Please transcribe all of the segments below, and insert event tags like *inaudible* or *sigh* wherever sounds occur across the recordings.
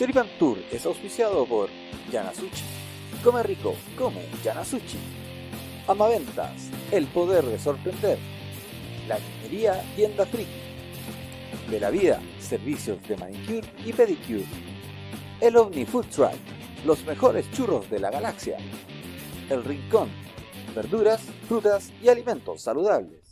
Choripan Tour es auspiciado por Yanasuchi. Come rico, come Yanasuchi. Amaventas, el poder de sorprender. La minería Tienda Friki. De la vida, servicios de manicure y pedicure. El Omni Food Truck, los mejores churros de la galaxia. El Rincón, verduras, frutas y alimentos saludables.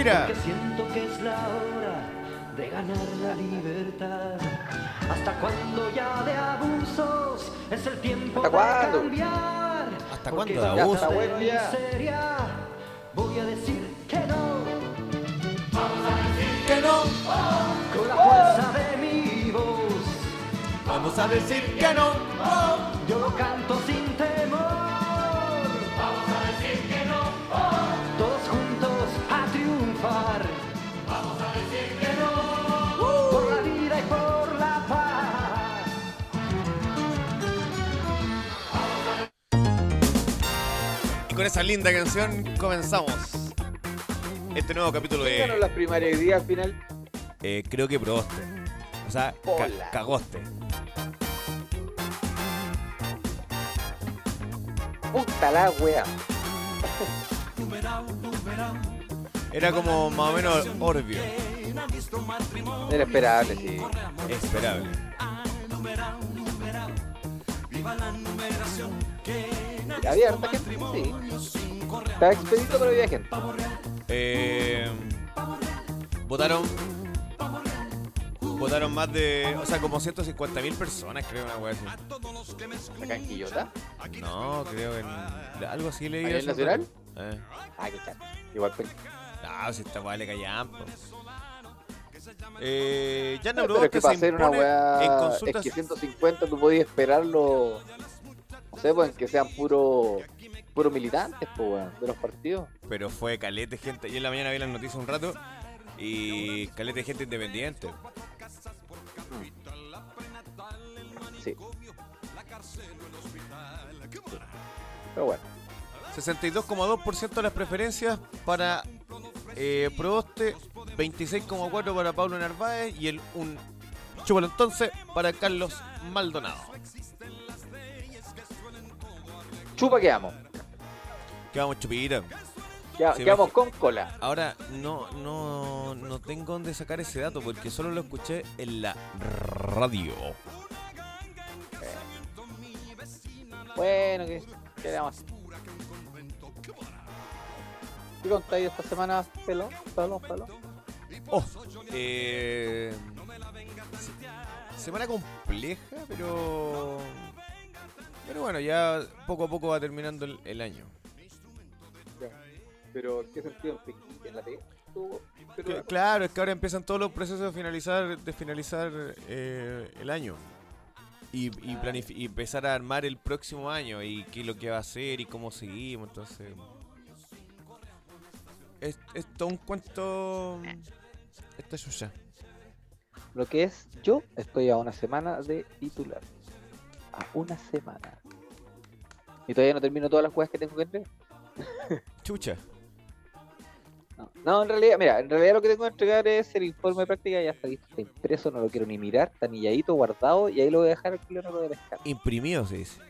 Mentira. Porque siento que es la hora de ganar la libertad. ¿Hasta cuándo ya de abusos? Es el tiempo ¿Hasta de cuándo? cambiar. ¿Hasta cuándo de abusos? Ya está bueno de ya. miseria. Voy a decir que no. Que no. Con la fuerza de mi voz. Vamos a decir que no. Yo lo canto sin temor. Con esa linda canción comenzamos este nuevo capítulo ¿Quién ganó de. las primarias hoy día al final? eh, creo que Proboste. O sea, ca- Hola. Cagoste. Puta la wea. Era como más o menos Orbio. Era esperable, sí. Esperable. Había harta gente, sí. Estaba expedito, pero había gente. Eh, votaron. Votaron más de. O sea, como 150.000 personas, creo, una wea así. Acá en Quillota. No, creo que. en- algo así leí. ¿A nivel hace nacional? Eh. Ah, qué chato. Igual pues. No, si esta weá le callan, po. Eh, ya no Pero es que para hacer una en weá. Es consultas. que 150 tú podías esperarlo. Sé, pues que sean puro. Puro militantes, pues, weón, de los partidos. Pero fue calete gente. Yo en la mañana vi las noticias un rato. Y calete gente independiente. Sí. Pero bueno. 62,2% de las preferencias para eh, Proboste, 26,4% para Pablo Narváez y el un chúpalo entonces para Carlos Maldonado. Chupa que amo. Quedamos chupita. Queda- quedamos con cola. Ahora no, no, no tengo dónde sacar ese dato porque solo lo escuché en la radio. Bueno, que quedamos. ¿Qué contáis esta semana, pelo? Pelo, pelo. Oh, eh, se- semana compleja, pero pero bueno, ya poco a poco va terminando el, el año. Pero, ¿qué sentido en la pero- claro, es que ahora empiezan todos los procesos de finalizar, de finalizar eh, el año. Y, y, planifi- y empezar a armar el próximo año y qué es lo que va a hacer y cómo seguimos. Entonces, es, es todo un cuento. Esta es suya. Lo que es, yo estoy a una semana de titular. A una semana. Y todavía no termino todas las cosas que tengo que entregar. *laughs* Chucha. No, no, en realidad, mira, en realidad lo que tengo que entregar es el informe de práctica, ya está listo, está impreso, no lo quiero ni mirar, está anilladito, guardado, y ahí lo voy a dejar al voy a dejar. Imprimido se dice.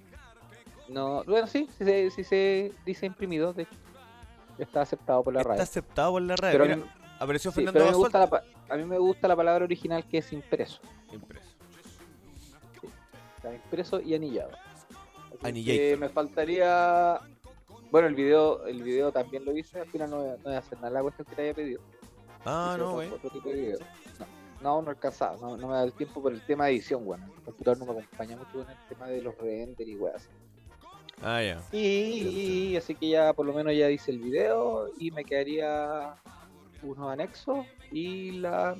No, bueno, sí, sí, se- sí se dice imprimido, de hecho. Está aceptado por la Está radio. aceptado por la radio. Pero a Mira, mí, apareció sí, Fernando pero a mí me gusta la, a mí me gusta la palabra original que es impreso. Impreso. Está impreso y anillado. Así que me faltaría. Bueno, el video, el video también lo hice, al final no voy a, no voy a hacer nada la cuestión que te haya pedido. Ah, Hice no, güey. otro tipo de video. No. No, no alcanzaba, no, no me da el tiempo por el tema de edición, weón. El computador no me acompaña mucho con el tema de los render y weas. Ah, ya. Y, y así que ya por lo menos ya hice el video y me quedaría unos anexos y la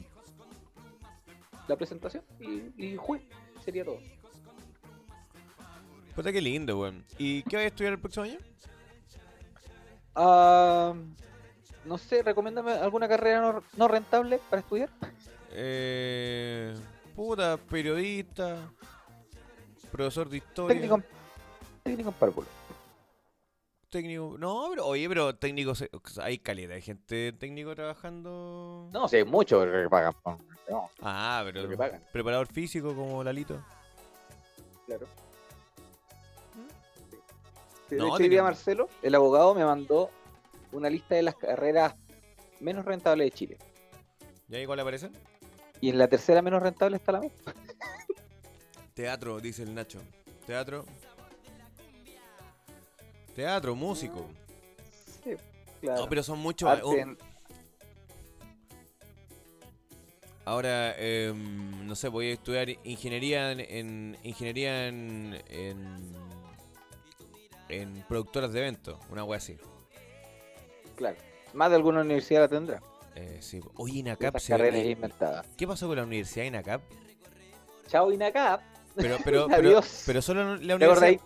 la presentación y, y juez, sería todo. Puta que lindo, weón. ¿Y qué vas a estudiar el próximo año? Ah, no sé, recomiéndame alguna carrera no, no rentable para estudiar. Eh, puta, periodista, profesor de historia. Técnico, en- técnico en párvulo. técnico. No, pero oye, pero técnico, se- hay calidad de gente técnico trabajando. No sé, mucho que pagan. No, Ah, pero que pagan. preparador físico como Lalito. claro. De No, hecho, hoy tiene- día Marcelo, el abogado, me mandó una lista de las carreras menos rentables de Chile. ¿Ya ahí cuál aparece? Y en la tercera menos rentable está la misma. *laughs* Teatro, dice el Nacho. Teatro. Teatro, músico. Sí, claro. No, pero son muchos. En- Ahora, em, no sé, voy a estudiar ingeniería en, en- ingeniería en, en, en productoras de eventos, una wea así. claro. Más de alguna universidad la tendrá. Eh, sí. Oye, INACAP, Esas se- carreras inventadas. ¿qué pasó con la universidad INACAP? Chao INACAP. Pero, *laughs* pero, pero, solo la ¿Te universidad. acordáis?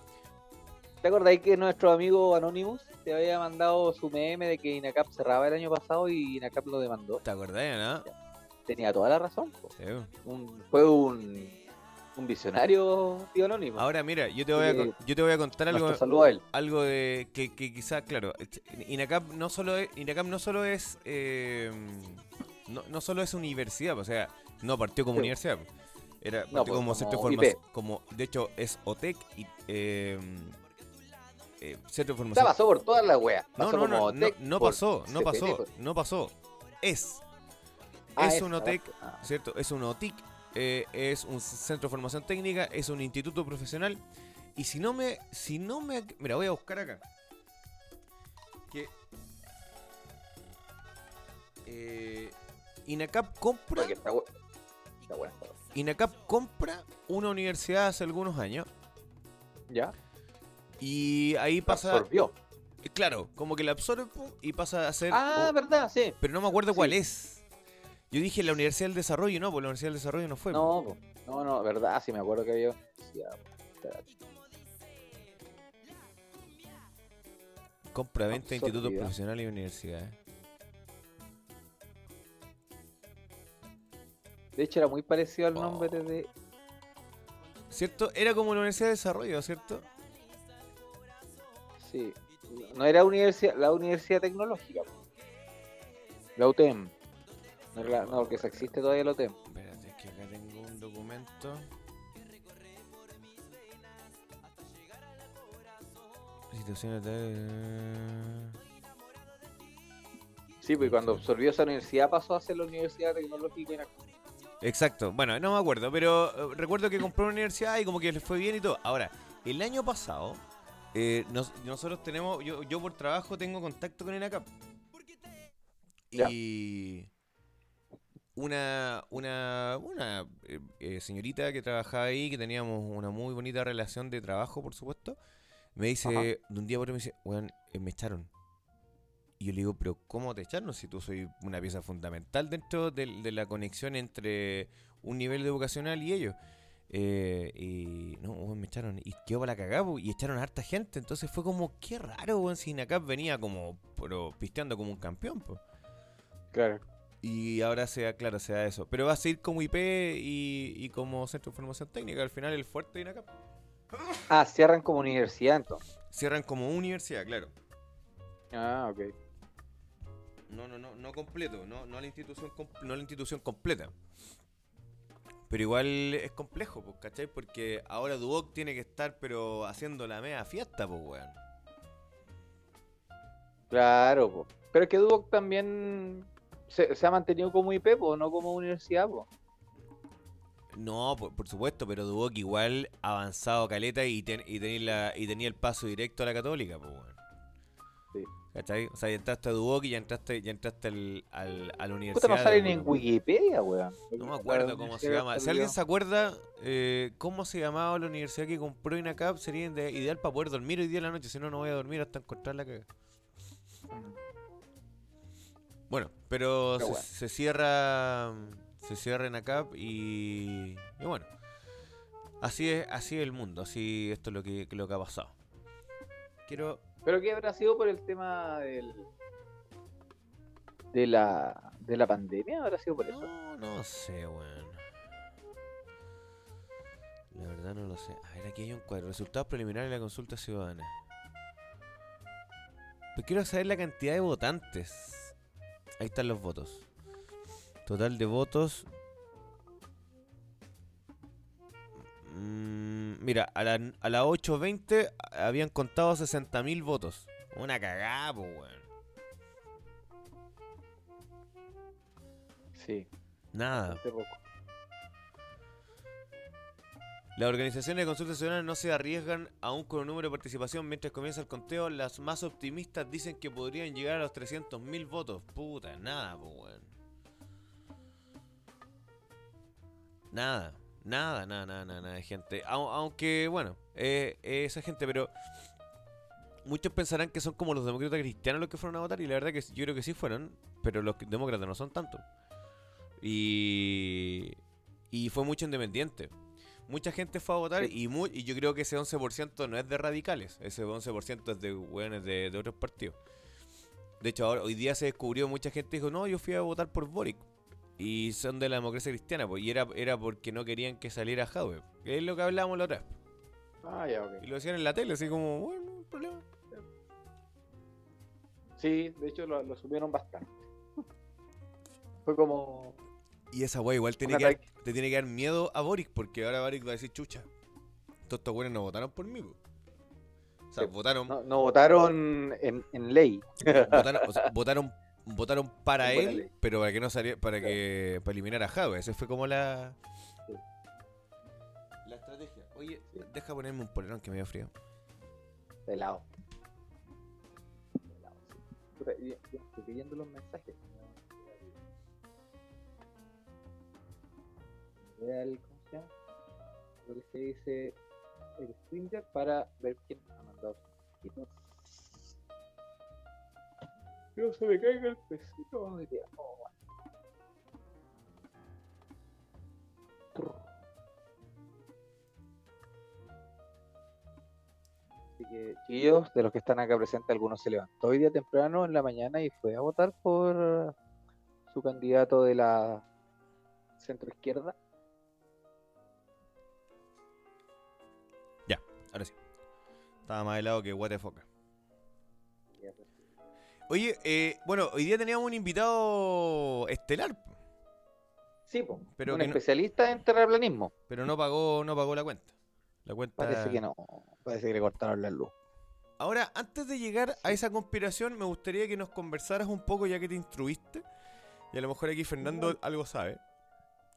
¿Te acordáis que nuestro amigo Anonymous te había mandado su meme de que INACAP cerraba el año pasado y INACAP lo demandó? ¿Te acordás, no? Tenía toda la razón. po. Sí. Un- fue un, un visionario tío Anonymous. Ahora, mira, yo te voy a, yo te voy a contar algo. A él. algo de que, que quizás, claro, INACAP no solo es, INACAP no solo es eh, no, no solo es universidad, o sea, no partió como Sí. universidad. Era partió No, pues, como centro de formación, como de hecho es OTEC y eh, eh, centro de Ya formación. pasó por todas las weas. No, Pasó no, no, como no, no pasó, no pasó, no pasó. Es Ah, es esa, un OTEC, ah. ¿cierto? Es un OTIC, eh, es un centro de formación técnica, es un instituto profesional. Y si no me. Si no me. Mira, voy a buscar acá. Que. Eh, INACAP compra. Porque está, bu- está buena esta wea. INACAP compra una universidad hace algunos años. ¿Ya? Y ahí pasa. Absorbió. Claro, como que la absorbe y pasa a ser. Ah, verdad, sí. pero no me acuerdo sí. cuál es. Yo dije la Universidad del Desarrollo, no, pues la Universidad del Desarrollo no fue. No, po. no, no, verdad, sí me acuerdo que había. espérate. Compra, venta, institutos profesionales y universidades. De hecho, era muy parecido al Oh. nombre de. ¿Cierto? Era como la Universidad de Desarrollo, ¿cierto? Sí. No era universidad, la Universidad Tecnológica. La UTEM. No, la- no, porque esa existe todavía la UTEM. Espérate, es que acá tengo un documento. Situaciones de... Sí, pues cuando absorbió esa universidad pasó a ser la Universidad Tecnológica. Inac- Exacto, bueno, no me acuerdo, pero eh, recuerdo que compró una universidad y como que le fue bien y todo. Ahora, el año pasado, eh, nos- nosotros tenemos, yo, yo por trabajo tengo contacto con INACAP. Ya. Y una, una, una eh, eh, señorita que trabajaba ahí, que teníamos una muy bonita relación de trabajo, por supuesto, me dice, Ajá. de un día por otro me dice, weón, eh, me echaron. Y yo le digo, pero ¿cómo te echaron si tú soy una pieza fundamental dentro del- de, la conexión entre un nivel educacional y ellos? Eh, y no, weón, me echaron y quedó para la cagada y echaron a harta gente. Entonces fue como, qué raro, weón, si Inacap venía como, pero pisteando como un campeón, pues. Claro. Y ahora sea, claro, sea eso. Pero va a seguir como IP y, y como centro de formación técnica. Al final el fuerte de INACAP. Ah, cierran como universidad entonces. Cierran como universidad, claro. Ah, ok. No, no, no, no completo, no, no la institución no la institución completa. Pero igual es complejo, pues, ¿cachai? Porque ahora Duoc tiene que estar pero haciendo la media fiesta, pues weón. Claro, po. pero es que Duoc también se, se ha mantenido como IP, po, no como universidad. Po. No, por, por supuesto, pero Duoc igual avanzado caleta y, ten- y, tenía la, y tenía el paso directo a la católica, pues weón. Sí. ¿Cachai? O sea, ya entraste a Duoc y ya entraste, ya entraste al, al, a la universidad. De salen en Duoc. Wikipedia, weón. No me acuerdo cómo se llama. Si alguien se acuerda eh, cómo se llamaba la universidad que compró INACAP, sería ide- ideal para poder dormir hoy día en la noche. Si no, no voy a dormir hasta encontrar la caga. Bueno, pero Pero se, bueno. se cierra se cierra INACAP y, y bueno. Así es, así es el mundo, así esto es lo que, lo que ha pasado. Quiero Pero ¿qué habrá sido por el tema del de la de la pandemia? ¿Habrá sido por eso? No, no sé, weón. La verdad no lo sé. A ver, aquí hay un cuadro. Resultados preliminares de la consulta ciudadana. Pero quiero saber la cantidad de votantes. Ahí están los votos. Total de votos. Mm, mira, a la, a las 8.20 habían contado 60.000 votos. Una cagada, po, weón. Sí, Nada. poco. Las organizaciones de consulta ciudadana no se arriesgan aún con un número de participación mientras comienza el conteo. Las más optimistas dicen que podrían llegar a los 300.000 votos. Puta, nada, weón. Nada, nada, nada, nada, nada, de gente. Au- aunque, bueno, eh, eh, esa gente, pero muchos pensarán que son como los demócratas cristianos los que fueron a votar y la verdad que yo creo que sí fueron, pero los demócratas no son tanto. Y, y fue mucho independiente. Mucha gente fue a votar y, yo creo que ese 11% no es de radicales, ese 11% es de hueones de, de otros partidos. De hecho, ahora, hoy día se descubrió, mucha gente dijo, no, yo fui a votar por Boric. Y son de la democracia cristiana, pues, y era, era porque no querían que saliera Jadwe. Es lo que hablábamos la otra vez. Ah, ya, ok. Y lo decían en la tele, así como, bueno, no hay problema. Sí, de hecho lo, lo subieron bastante. *laughs* Fue como Y esa wea igual tiene que dar- te tiene que dar miedo a Boric, porque ahora Boric va a decir chucha. Todos estos güeyes no votaron por mí. po". O sea, Sí. votaron, no, no votaron en, en ley. votaron, o sea, *laughs* votaron, votaron para En él, pero para que no saliera, para que para eliminar a Jave. Esa fue como la Sí. la estrategia. Oye, deja ponerme un polerón que me dio frío. Pelado. Pelado, sí. Puta, y- y Estoy leyendo los mensajes. El, ¿cómo se llama? Lo se dice el Stringer para ver quién ha mandado sus. No se me caiga el pesito hoy día. Oh, bueno. Así que, chiquillos, de los que están acá presentes, algunos se levantó hoy día temprano en la mañana y fue a votar por su candidato de la centro izquierda. Ahora sí. Estaba más helado que de foca. Oye, eh, bueno, hoy día teníamos un invitado estelar, Sí, po, Pero un no- especialista en terraplanismo. pero no pagó, no pagó la cuenta. La cuenta. Parece que no, parece que le cortaron la luz. Ahora, antes de llegar a esa conspiración, me gustaría que nos conversaras un poco, ya que te instruiste. Y a lo mejor aquí Fernando algo sabe.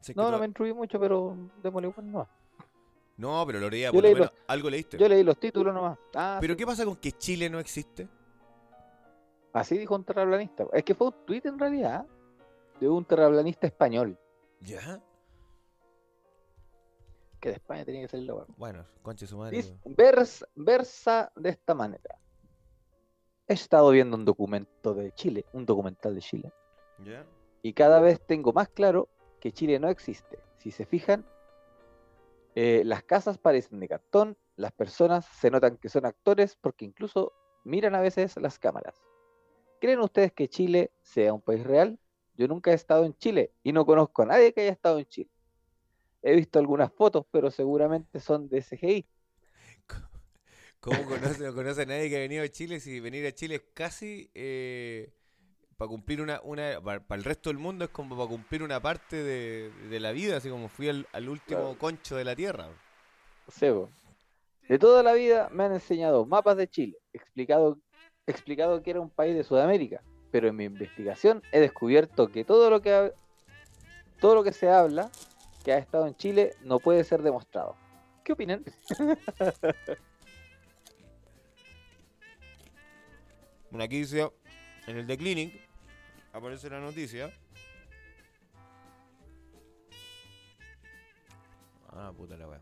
Si es que No, no me instruí mucho, pero démosle nomás. No, pero lo leía, por lo menos algo leíste. Yo leí los títulos nomás. Ah, Pero sí. ¿qué pasa con que Chile no existe? Así dijo un terraplanista. Es que fue un tuit en realidad de un terraplanista español. ¿Ya? Que de España tenía que ser la hueá. Bueno, conche su madre. Vers- versa de esta manera. He estado viendo un documento de Chile, un documental de Chile, ¿Ya? y cada vez tengo más claro que Chile no existe. Si se fijan, eh, las casas parecen de cartón, las personas se notan que son actores porque incluso miran a veces las cámaras. ¿Creen ustedes que Chile sea un país real? Yo nunca he estado en Chile y no conozco a nadie que haya estado en Chile. He visto algunas fotos, pero seguramente son de CGI. ¿Cómo conoce, no conoce a nadie que ha venido a Chile si venir a Chile es casi para cumplir una, una para, el resto del mundo es como para cumplir una parte de, de la vida, así como fui al, al último Claro. concho de la tierra. Sebo. De toda la vida me han enseñado mapas de Chile, explicado, explicado que era un país de Sudamérica, pero en mi investigación he descubierto que todo lo que ha- todo lo que se habla que ha estado en Chile no puede ser demostrado. ¿Qué opinan? *laughs* Bueno, aquí dice, en el The Clinic, aparece la noticia. Ah, puta la weá.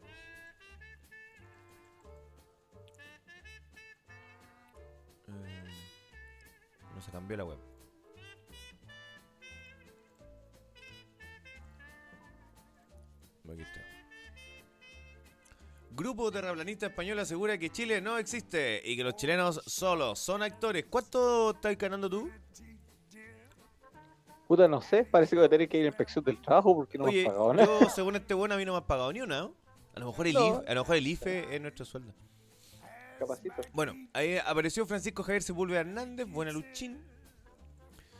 Eh, no se cambió la web. Grupo terraplanista español asegura que Chile no existe y que los chilenos solo son actores. ¿Cuánto estás ganando tú? Puta, no sé, parece que voy a tener que ir a inspección del trabajo porque no me Oye, han pagado nada. yo según este bueno a mí no me has pagado ni una, ¿no? A lo mejor el, No. IFE, a lo mejor el IFE es nuestro sueldo. Capacito. Bueno, ahí apareció Francisco Javier Sepúlveda Hernández, buena luchín.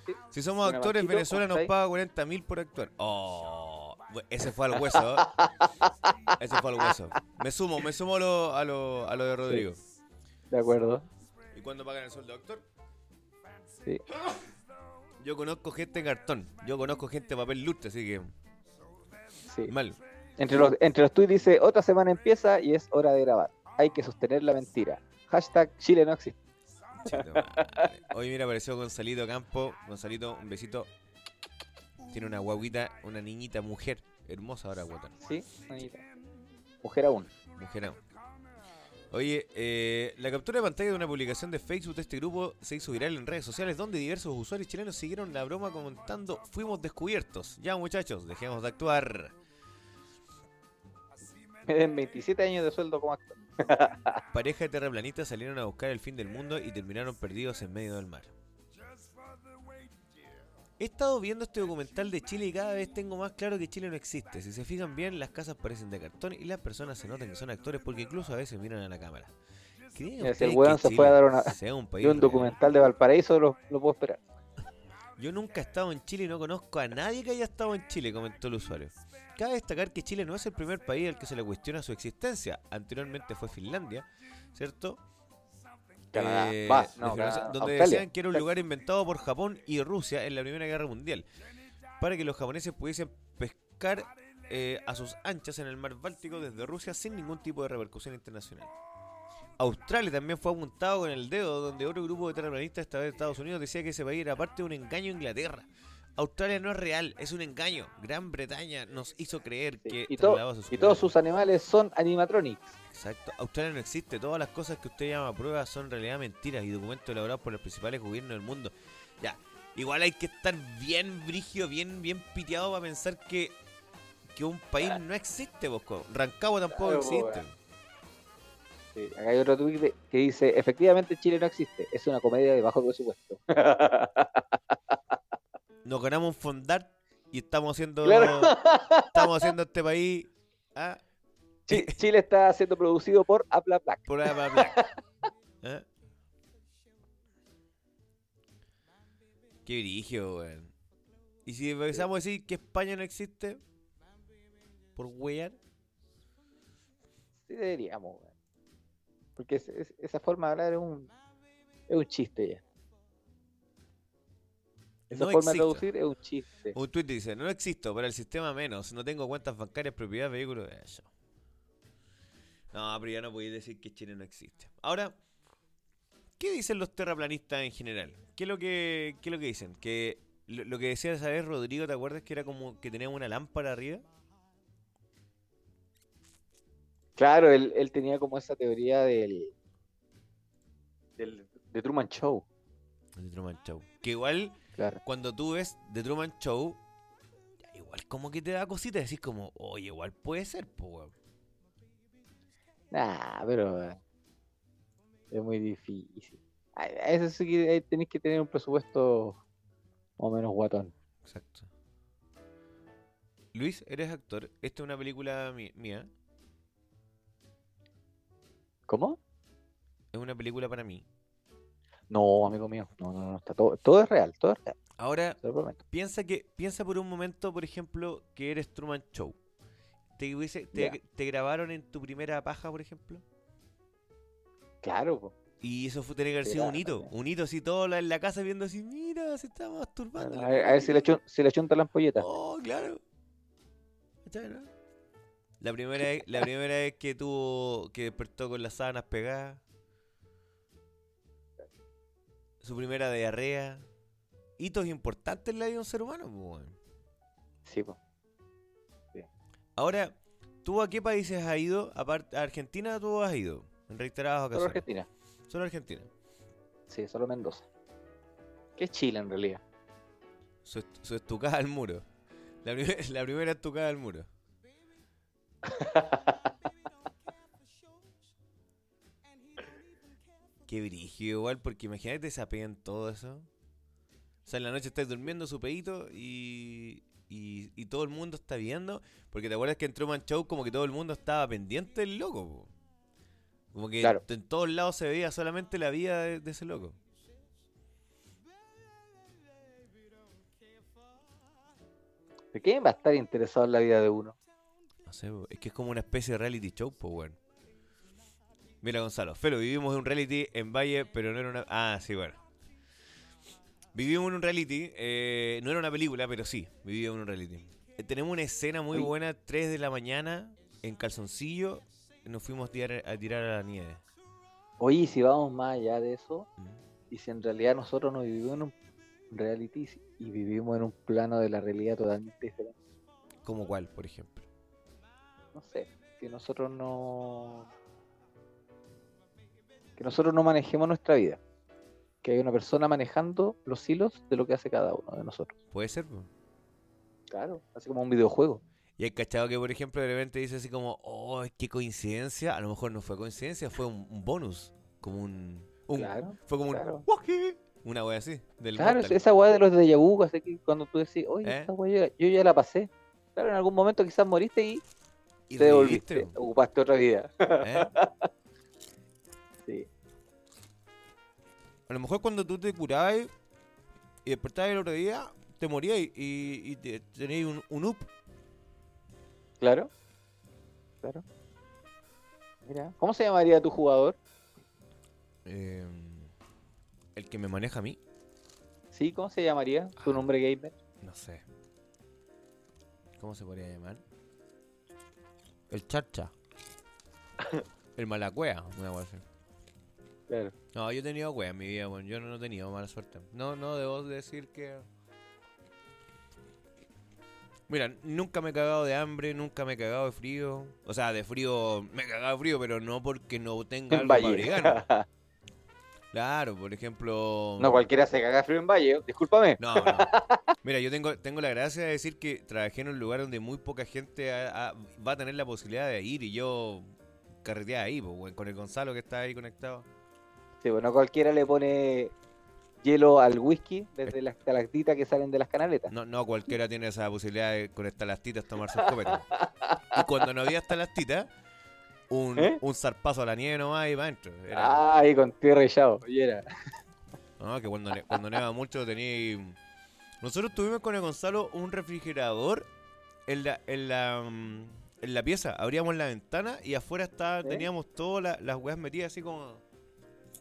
Sí. Si somos actores, Marquito, Venezuela nos ¿cómo paga 40 mil por actuar. Oh, ese fue al hueso. ¿eh? *laughs* ese fue al hueso. Me sumo, me sumo a lo, a lo, a lo de Rodrigo. De acuerdo. ¿Y cuándo pagan el sueldo de actor? Sí. *laughs* Yo conozco gente en cartón. Yo conozco gente de papel lustre, así que sí. mal. Entre los, entre los tweets dice, otra semana empieza y es hora de grabar. Hay que sostener la mentira. Hashtag Chile no existe. Hoy mira, apareció Gonzalito Campo. Gonzalito, un besito. Tiene una guaguita, una niñita mujer. Hermosa ahora, guatón. ¿Sí? Manita. Mujer aún. Mujer aún. Oye, eh, la captura de pantalla de una publicación de Facebook de este grupo se hizo viral en redes sociales donde diversos usuarios chilenos siguieron la broma comentando fuimos descubiertos. Ya muchachos, dejemos de actuar. Me den 27 años de sueldo como actor. *laughs* Pareja de terraplanistas salieron a buscar el fin del mundo y terminaron perdidos en medio del mar. He estado viendo este documental de Chile y cada vez tengo más claro que Chile no existe. Si se fijan bien, las casas parecen de cartón y las personas se notan que son actores porque incluso a veces miran a la cámara. ¿Creen Mira, si el ustedes weón se fue a dar una- sea un país un documental de Valparaíso lo, lo puedo esperar. *laughs* Yo nunca he estado en Chile y no conozco a nadie que haya estado en Chile, comentó el usuario. Cabe destacar que Chile no es el primer país al que se le cuestiona su existencia. Anteriormente fue Finlandia, ¿cierto? Canadá. Eh, no, Canadá, donde Australia. decían que era un lugar inventado por Japón y Rusia en la Primera Guerra Mundial para que los japoneses pudiesen pescar eh, a sus anchas en el mar Báltico desde Rusia sin ningún tipo de repercusión internacional. Australia también fue apuntado con el dedo, donde otro grupo de terraplanistas, de Estados Unidos, decía que ese país era parte de un engaño a Inglaterra. Australia no es real, es un engaño. Gran Bretaña nos hizo creer Sí. que Y, to- sus y todos sus animales son animatronics. Exacto. Australia no existe. Todas las cosas que usted llama pruebas son en realidad mentiras y documentos elaborados por los principales gobiernos del mundo. Ya. Igual hay que estar bien brigio, bien, bien piteado para pensar que, que un país no existe, Bosco. Rancagua tampoco Claro, existe. weón. Sí, acá hay otro tweet que dice, efectivamente Chile no existe, es una comedia de bajo presupuesto. *laughs* Nos ganamos un fondar y estamos haciendo Claro. *laughs* estamos haciendo este país ah, Chi- Chile está siendo producido por Apla Black. por para Black. ¿Eh? Qué virigio, weón. Y si empezamos a decir que España no existe, por wear, Sí deberíamos, weón. Porque es- es- esa forma de hablar es un, es un chiste ya. Esa No forma de traducir es un chiste. un tweet dice, no existo, para el sistema menos, no tengo cuentas bancarias, propiedad, vehículo, eso. No, pero ya no podéis decir que Chile no existe. Ahora, ¿qué dicen los terraplanistas en general? ¿Qué es lo que, qué es lo que dicen? Que lo, lo que decía esa vez Rodrigo, ¿te acuerdas que era como que tenía una lámpara arriba? Claro, él, él tenía como esa teoría del, del de Truman Show. El Truman Show. Que igual, Claro. cuando tú ves The Truman Show, igual como que te da cosita, decís como, oye, igual puede ser, pues. Nah, pero eh, es muy difícil. A eso sí que eh, tenéis que tener un presupuesto más o menos guatón. Exacto. Luis, eres actor. Esta es una película mía. ¿Cómo? Es una película para mí. No, amigo mío. No, no, no. Está todo, todo es real, todo es real. Ahora, piensa que piensa por un momento, por ejemplo, que eres Truman Show. ¿Te, hubiese- te, grabaron en tu primera paja, por ejemplo? Claro, po. Y eso fue tener que haber sido un hito. Un hito así, todo en la casa viendo así, mira, se está masturbando. A ver, a ver si le, chun- si le chunta la ampolleta. Oh, claro. La primera, vez, la primera vez que tuvo, que despertó con las sábanas pegadas. Su primera diarrea. Hitos importantes en la vida de un ser humano, pues, weón. Sí, po. Ahora, ¿tú a qué países has ido? Aparte, a Argentina tú has ido en reiteradas Solo ocasiones. Argentina. Solo Argentina. Sí, solo Mendoza. ¿Qué es Chile en realidad? Su, est- su estucada al muro. La, *laughs* la primera estucada al muro. *laughs* Qué brígido igual, porque imagínate se apegan todo eso. O sea, en la noche estás durmiendo su pedito y, y, y todo el mundo está viendo. Porque te acuerdas que en Truman Show como que todo el mundo estaba pendiente del loco. po. Como que Claro. en todos lados se veía solamente la vida de, de ese loco. ¿De quién va a estar interesado en la vida de uno? No sé, es que es como una especie de reality show, pues bueno. Mira, Gonzalo, Felo, vivimos en un reality en Valle, pero no era una. Ah, sí, bueno. Vivimos en un reality, eh, no era una película, pero sí, vivíamos en un reality. Eh, tenemos una escena muy Uy. buena, 3 de la mañana, en calzoncillo, nos fuimos a tirar a, tirar a la nieve. Oye, y si vamos más allá de eso, Mm. y si en realidad nosotros no vivimos en un reality y vivimos en un plano de la realidad totalmente diferente. ¿Como cuál, por ejemplo? No sé, que nosotros no. Que nosotros no manejemos nuestra vida. Que hay una persona manejando los hilos de lo que hace cada uno de nosotros. Puede ser, po. Claro, así como un videojuego. Y hay cachado que, por ejemplo, de repente dice así como, oh, qué coincidencia. A lo mejor no fue coincidencia, fue un, un bonus. Como un. un- Claro, fue como claro. un. Una wea así. Del Claro, Mortal. esa weá de los de vu, así que cuando tú decís, oye, ¿Eh? esta weá yo, yo ya la pasé. Claro, en algún momento quizás moriste y Y te devolviste, ocupaste otra vida. ¿eh? *laughs* A lo mejor cuando tú te curabas y despertabas el otro día, te morías y, y, te, tenías un, un up. Claro. Claro. Mira, ¿cómo se llamaría tu jugador? Eh, el que me maneja a mí, Sí, ¿cómo se llamaría tu Ah. nombre gamer? no sé. ¿Cómo se podría llamar? El chacha. *laughs* el malacuea, una así. Claro. No, yo he tenido wea en mi vida, bueno, yo no he tenido mala suerte. No, no debo decir que. Mira, nunca me he cagado de hambre, nunca me he cagado de frío. O sea, de frío, me he cagado de frío, pero no porque no tenga En algo para abrigarme. *laughs* Claro, por ejemplo. no cualquiera se caga frío en Valle, discúlpame. No, no. Mira, yo tengo, tengo la gracia de decir que trabajé en un lugar donde muy poca gente ha- ha- va a tener la posibilidad de ir y yo carreteaba ahí, pues, con el Gonzalo que está ahí conectado. Sí, bueno, cualquiera le pone hielo al whisky desde las estalactitas que salen de las canaletas. No, no cualquiera tiene esa posibilidad de con estalastitas tomarse un copete. Y cuando no había estalactitas, un, ¿Eh? un zarpazo a la nieve nomás y para adentro. Era- Ay, con tierra y chao. Y era. No, que cuando, cuando neva mucho tenía... Nosotros tuvimos con el Gonzalo un refrigerador en la, en la, mm, en la pieza. Abríamos la ventana y afuera estaba, ¿Sí? teníamos todas la- las weas metidas así como...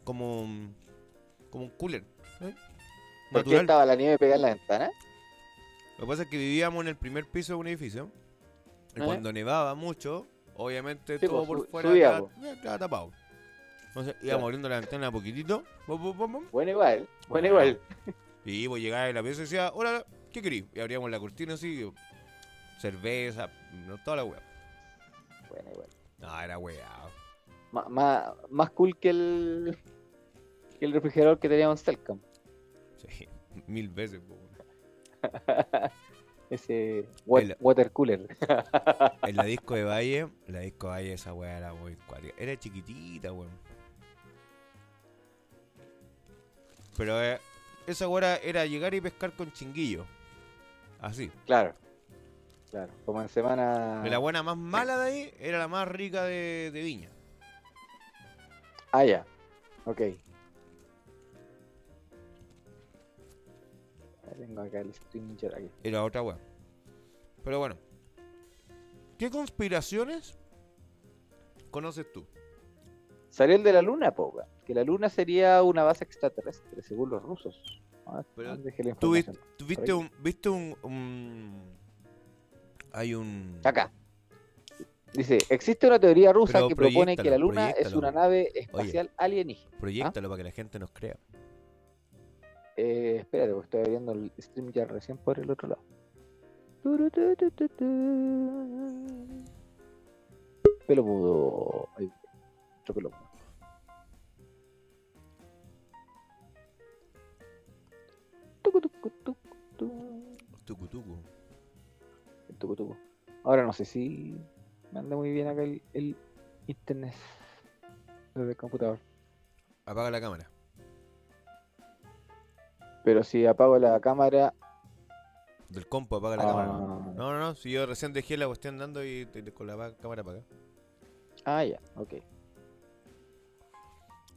Como, un- como un cooler. ¿eh? ¿Por qué estaba la nieve pegada en la ventana? Lo que pasa es que vivíamos en el primer piso de un edificio. Y ¿Eh? cuando nevaba mucho, obviamente Sí, todo pues, por fuera subía, estaba, eh, estaba tapado. Entonces íbamos Claro. abriendo la ventana a poquitito. Bueno, igual. Bueno, igual. *laughs* Y pues llegaba a la pieza y decía, hola, ¿qué querís? Y abríamos la cortina así, cerveza, no, toda la wea. Bueno, igual. No, era ma- más cool que el, que el refrigerador que teníamos en Telcam. Sí, *laughs* mil veces. *laughs* Ese wa- El- water cooler. *laughs* En la disco de Valle, la disco de Valle, esa wea era muy cuática. Era chiquitita, weón. Pero eh, esa wea era, llegar y pescar con chinguillo. Así. claro. Claro. Como en semana. La buena más mala de ahí era la más rica de, de Viña. Ah, ya. Ok. Tengo acá el. Era otra wea. Pero bueno. ¿Qué conspiraciones conoces tú? Salió el de la luna, po, weón. Que la luna sería una base extraterrestre, según los rusos. A ver, Pero a ver, dejé la ¿Tú viste, tú un... Viste un, un- Hay un... Acá. Dice, existe una teoría rusa Pero que propone que la luna es una nave espacial alienígena. Proyectalo para que la gente nos crea. Eh, espérate, porque estoy abriendo el stream ya recién por el otro lado. Turututututu. Pelo mudo. Ahí, otro pelo mudo. Tucu, tucu, tucu, tucu. Tucu, tucu. El tucu, tucu. Ahora no sé si me anda muy bien acá el, el internet desde el computador. Apaga la cámara. Pero si apago la cámara, Del compo, apaga la Ah. cámara. No, no, no. Si yo recién dejé la cuestión dando y con la cámara apagada. ah, ya, ok.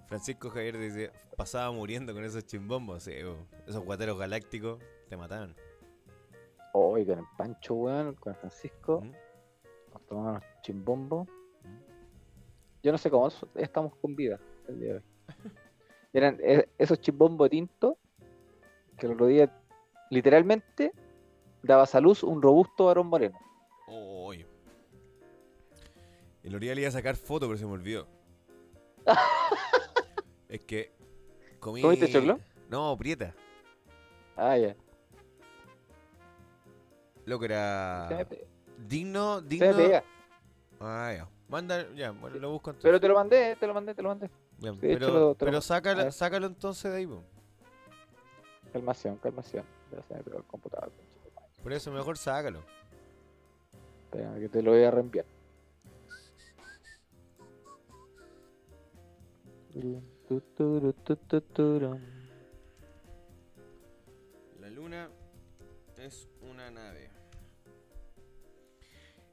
Francisco Javier dice, pasaba muriendo con esos chimbombos. Sí, esos guateros galácticos te mataban. Hoy con el Pancho, weón, con el Francisco, ¿Mm? nos tomamos chimbombo. Yo no sé cómo estamos con vida el día de hoy. *laughs* Eran e- esos chimbombos tintos que el otro día, literalmente, daba a luz un robusto varón moreno. Oh. El Orial iba a sacar foto, pero se me olvidó. *laughs* es que comí... ¿Comiste choclo? No, prieta. Ah, ya. Lo que era digno, se me digno. pega. Ah, ya. Manda, ya, bueno, lo busco entonces. Pero te lo mandé, te lo mandé, te lo mandé. Ya, pero lo- lo- pero sácalo, sácalo entonces de ahí, po. Calmación, calmación. Ya se me pegó el computador. Por eso mejor sácalo. Espera, que te lo voy a reenviar. La luna es una nave.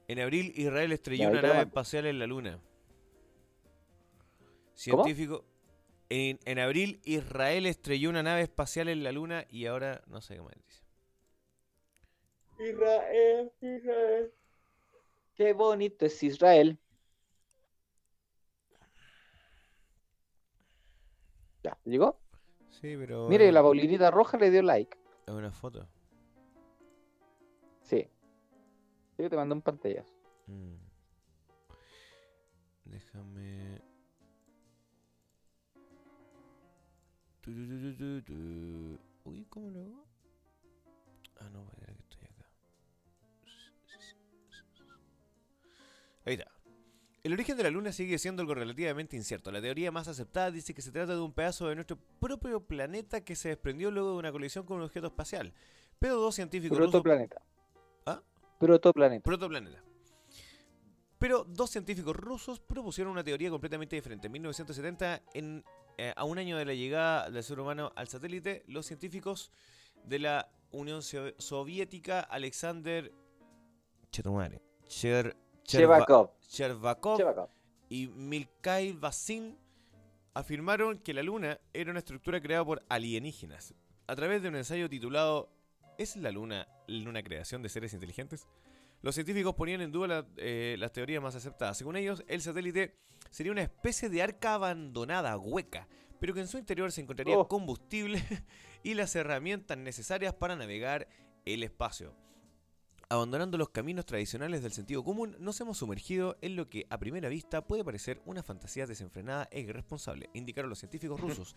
En abril, Israel estrelló una nave espacial en la luna. Científico. En, en abril, Israel estrelló una nave espacial en la luna y ahora no sé qué más dice. Israel, Israel. Qué bonito es Israel. Ya, ¿llegó? Sí, pero. Mire, es- la Paulinita Roja le dio like. Es una foto. Sí. Yo te mandé un pantallazo. Mm. Déjame. Uy, ¿cómo lo hago? Ah, no, era que estoy acá. Ahí está. El origen de la Luna sigue siendo algo relativamente incierto. La teoría más aceptada dice que se trata de un pedazo de nuestro propio planeta que se desprendió luego de una colisión con un objeto espacial. Pero dos científicos rusos Protoplaneta. ¿Ah? Protoplaneta. protoplaneta. Pero dos científicos rusos propusieron una teoría completamente diferente. En 1970, en, eh, a un año de la llegada del ser humano al satélite, los científicos de la Unión So- Soviética, Alexander Chetumare, Cher. Chervakov Chevakov. y Mikhail Basin afirmaron que la Luna era una estructura creada por alienígenas. A través de un ensayo titulado ¿Es la Luna una creación de seres inteligentes? Los científicos ponían en duda la- eh, las teorías más aceptadas. Según ellos, el satélite sería una especie de arca abandonada, hueca, pero que en su interior se encontraría Oh. combustible *laughs* y las herramientas necesarias para navegar el espacio. Abandonando los caminos tradicionales del sentido común, nos hemos sumergido en lo que a primera vista puede parecer una fantasía desenfrenada e irresponsable, indicaron los científicos *laughs* rusos.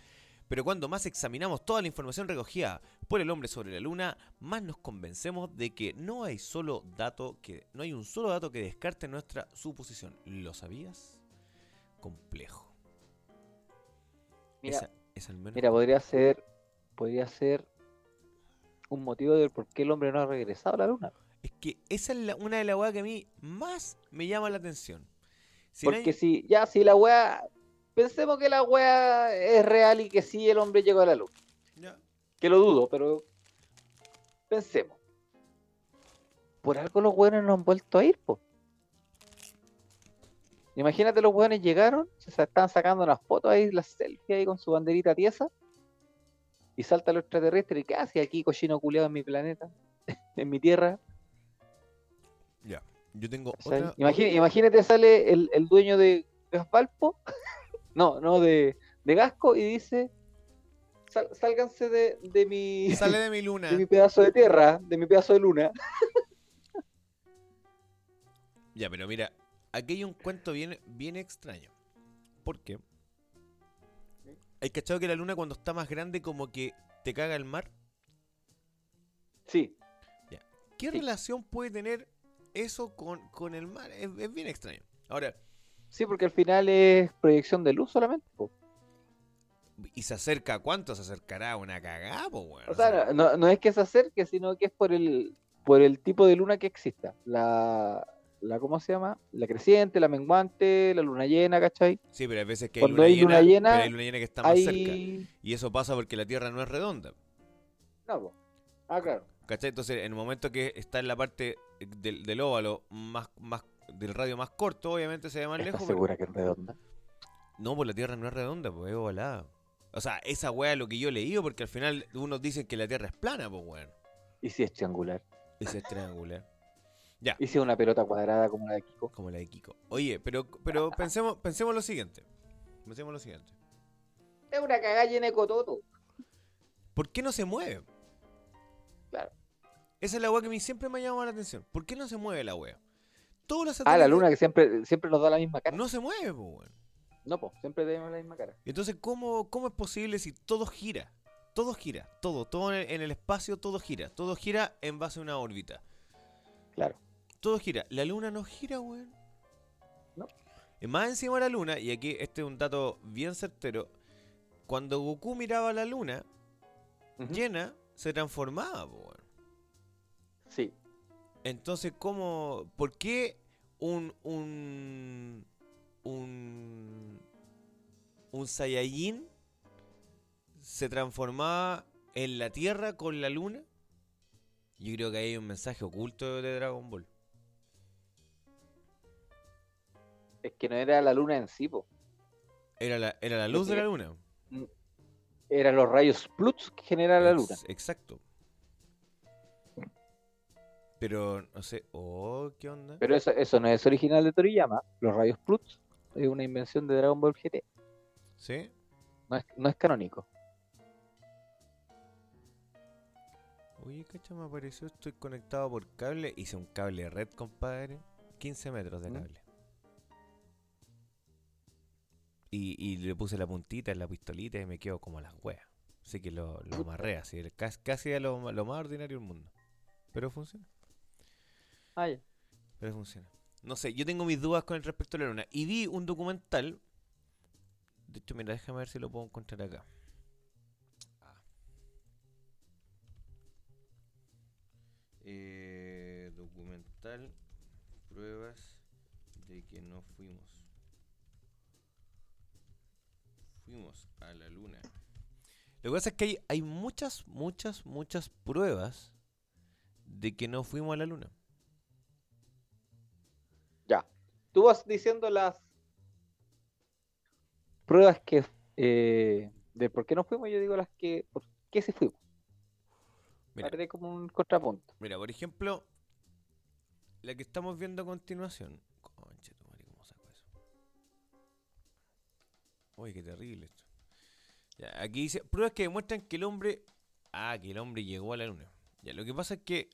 Pero cuando más examinamos toda la información recogida por el hombre sobre la luna, más nos convencemos de que no hay solo dato que no hay un solo dato que descarte nuestra suposición. ¿Lo sabías? Complejo. Mira, Esa es al menos Mira, podría ser, podría ser un motivo del por qué el hombre no ha regresado a la luna. Es que esa es la- una de las weas que a mí más me llama la atención. Si no hay- Porque si, ya, si la wea, pensemos que la wea es real y que sí el hombre llegó a la luna. Ya. Que lo dudo, pero pensemos. Por algo los weones no han vuelto a ir, po. Imagínate los weones llegaron, se estaban sacando unas fotos ahí, las selfies ahí con su banderita tiesa. Y salta el extraterrestre y ¿qué hace aquí cochino culiado en mi planeta? *laughs* en mi tierra. Ya. Yo tengo imagínate sale el, el dueño de Gasvalpo, no, no, de, de Gasco, y dice, "Sal- sálganse de, de mi, Sale de mi *laughs* luna. de mi pedazo de tierra, de mi pedazo de luna. *laughs* Ya, pero mira, aquí hay un cuento bien, bien extraño. ¿Por qué? ¿Hay cachado que la luna cuando está más grande como que te caga el mar? Sí, ¿Qué Sí. relación puede tener eso con, con el mar? Es, es bien extraño. Ahora, sí, porque al final es proyección de luz solamente. po. ¿y se acerca a cuánto? ¿Se acercará a una cagada, po, weón? O sea, no, no es que se acerque, sino que es por el, por el tipo de luna que exista. La, la, ¿cómo se llama? La creciente, la menguante, la luna llena, ¿cachai? Sí, pero hay veces que hay luna, hay luna llena, llena, pero hay luna llena que está más cerca. Y eso pasa porque la Tierra no es redonda. No, po. Ah, claro. ¿Cachai? Entonces, en el momento que está en la parte del, del óvalo más, más del radio más corto, obviamente se ve más ¿Estás lejos. pero- segura que es redonda? No, pues la Tierra no es redonda, pues es ovalada. O sea, esa weá es lo que yo he leído, porque al final unos dicen que la Tierra es plana, pues weón. ¿Y si es triangular? Esa es triangular. Ya, ¿Y si es una pelota cuadrada como la de Kiko? como la de Kiko. Oye, pero, pero *laughs* pensemos, pensemos lo siguiente. Pensemos lo siguiente. Es una cagada llena de cototo. ¿Por qué no se mueve? Claro. Esa es la weá que a mí siempre me ha llamado la atención. ¿Por qué no se mueve la weá? Todos los Ah, la satélites luna que siempre, siempre nos da la misma cara. No, No se mueve, pues weón. po, siempre tenemos la misma cara. Entonces, ¿cómo, ¿cómo es posible si todo gira? Todo gira, todo, todo en el, en el espacio, todo gira. Todo gira en base a una órbita. Claro. Todo gira. La luna no gira, weón. No. Y más encima de la luna, y aquí este es un dato bien certero, cuando Goku miraba la luna llena, se transformaba, weón. Sí. Entonces, ¿cómo? ¿Por qué un. un. un. un Saiyajin se transformaba en la Tierra con la Luna? Yo creo que ahí hay un mensaje oculto de Dragon Ball. Es que no era la luna en sí, po. Era la, era la luz de la Luna. Eran los rayos Pluts que genera la luna. Ex- Exacto. Pero, no sé. Oh, ¿qué onda? Pero eso, eso no es original de Toriyama. Los rayos Pluts es una invención de Dragon Ball GT. ¿Sí? No es, no es canónico. Oye, cacha, me apareció, estoy conectado por cable. Hice un cable red, compadre. 15 metros de ¿Mm? cable. Y, y le puse la puntita en la pistolita y me quedo como las weas. Así que lo, lo amarré así, casi, casi a lo, lo más ordinario del mundo. Pero funciona, Ah, pero funciona. No sé, yo tengo mis dudas con el respecto a la luna. Y vi un documental. De hecho, mira, déjame ver si lo puedo encontrar acá. Ah. Eh, documental. Pruebas de que no fuimos. Fuimos a la luna. Lo que pasa es que hay, hay muchas, muchas, muchas pruebas de que no fuimos a la luna. Tú vas diciendo las pruebas que eh, de por qué no fuimos, yo digo las que por qué sí fuimos. Mira. Como un contrapunto. Mira, por ejemplo, la que estamos viendo a continuación. Conche tu madre, ¿cómo saco eso? Uy, qué terrible esto. Ya, aquí dice, pruebas que demuestran que el hombre... Ah, que el hombre llegó a la luna. Ya, lo que pasa es que...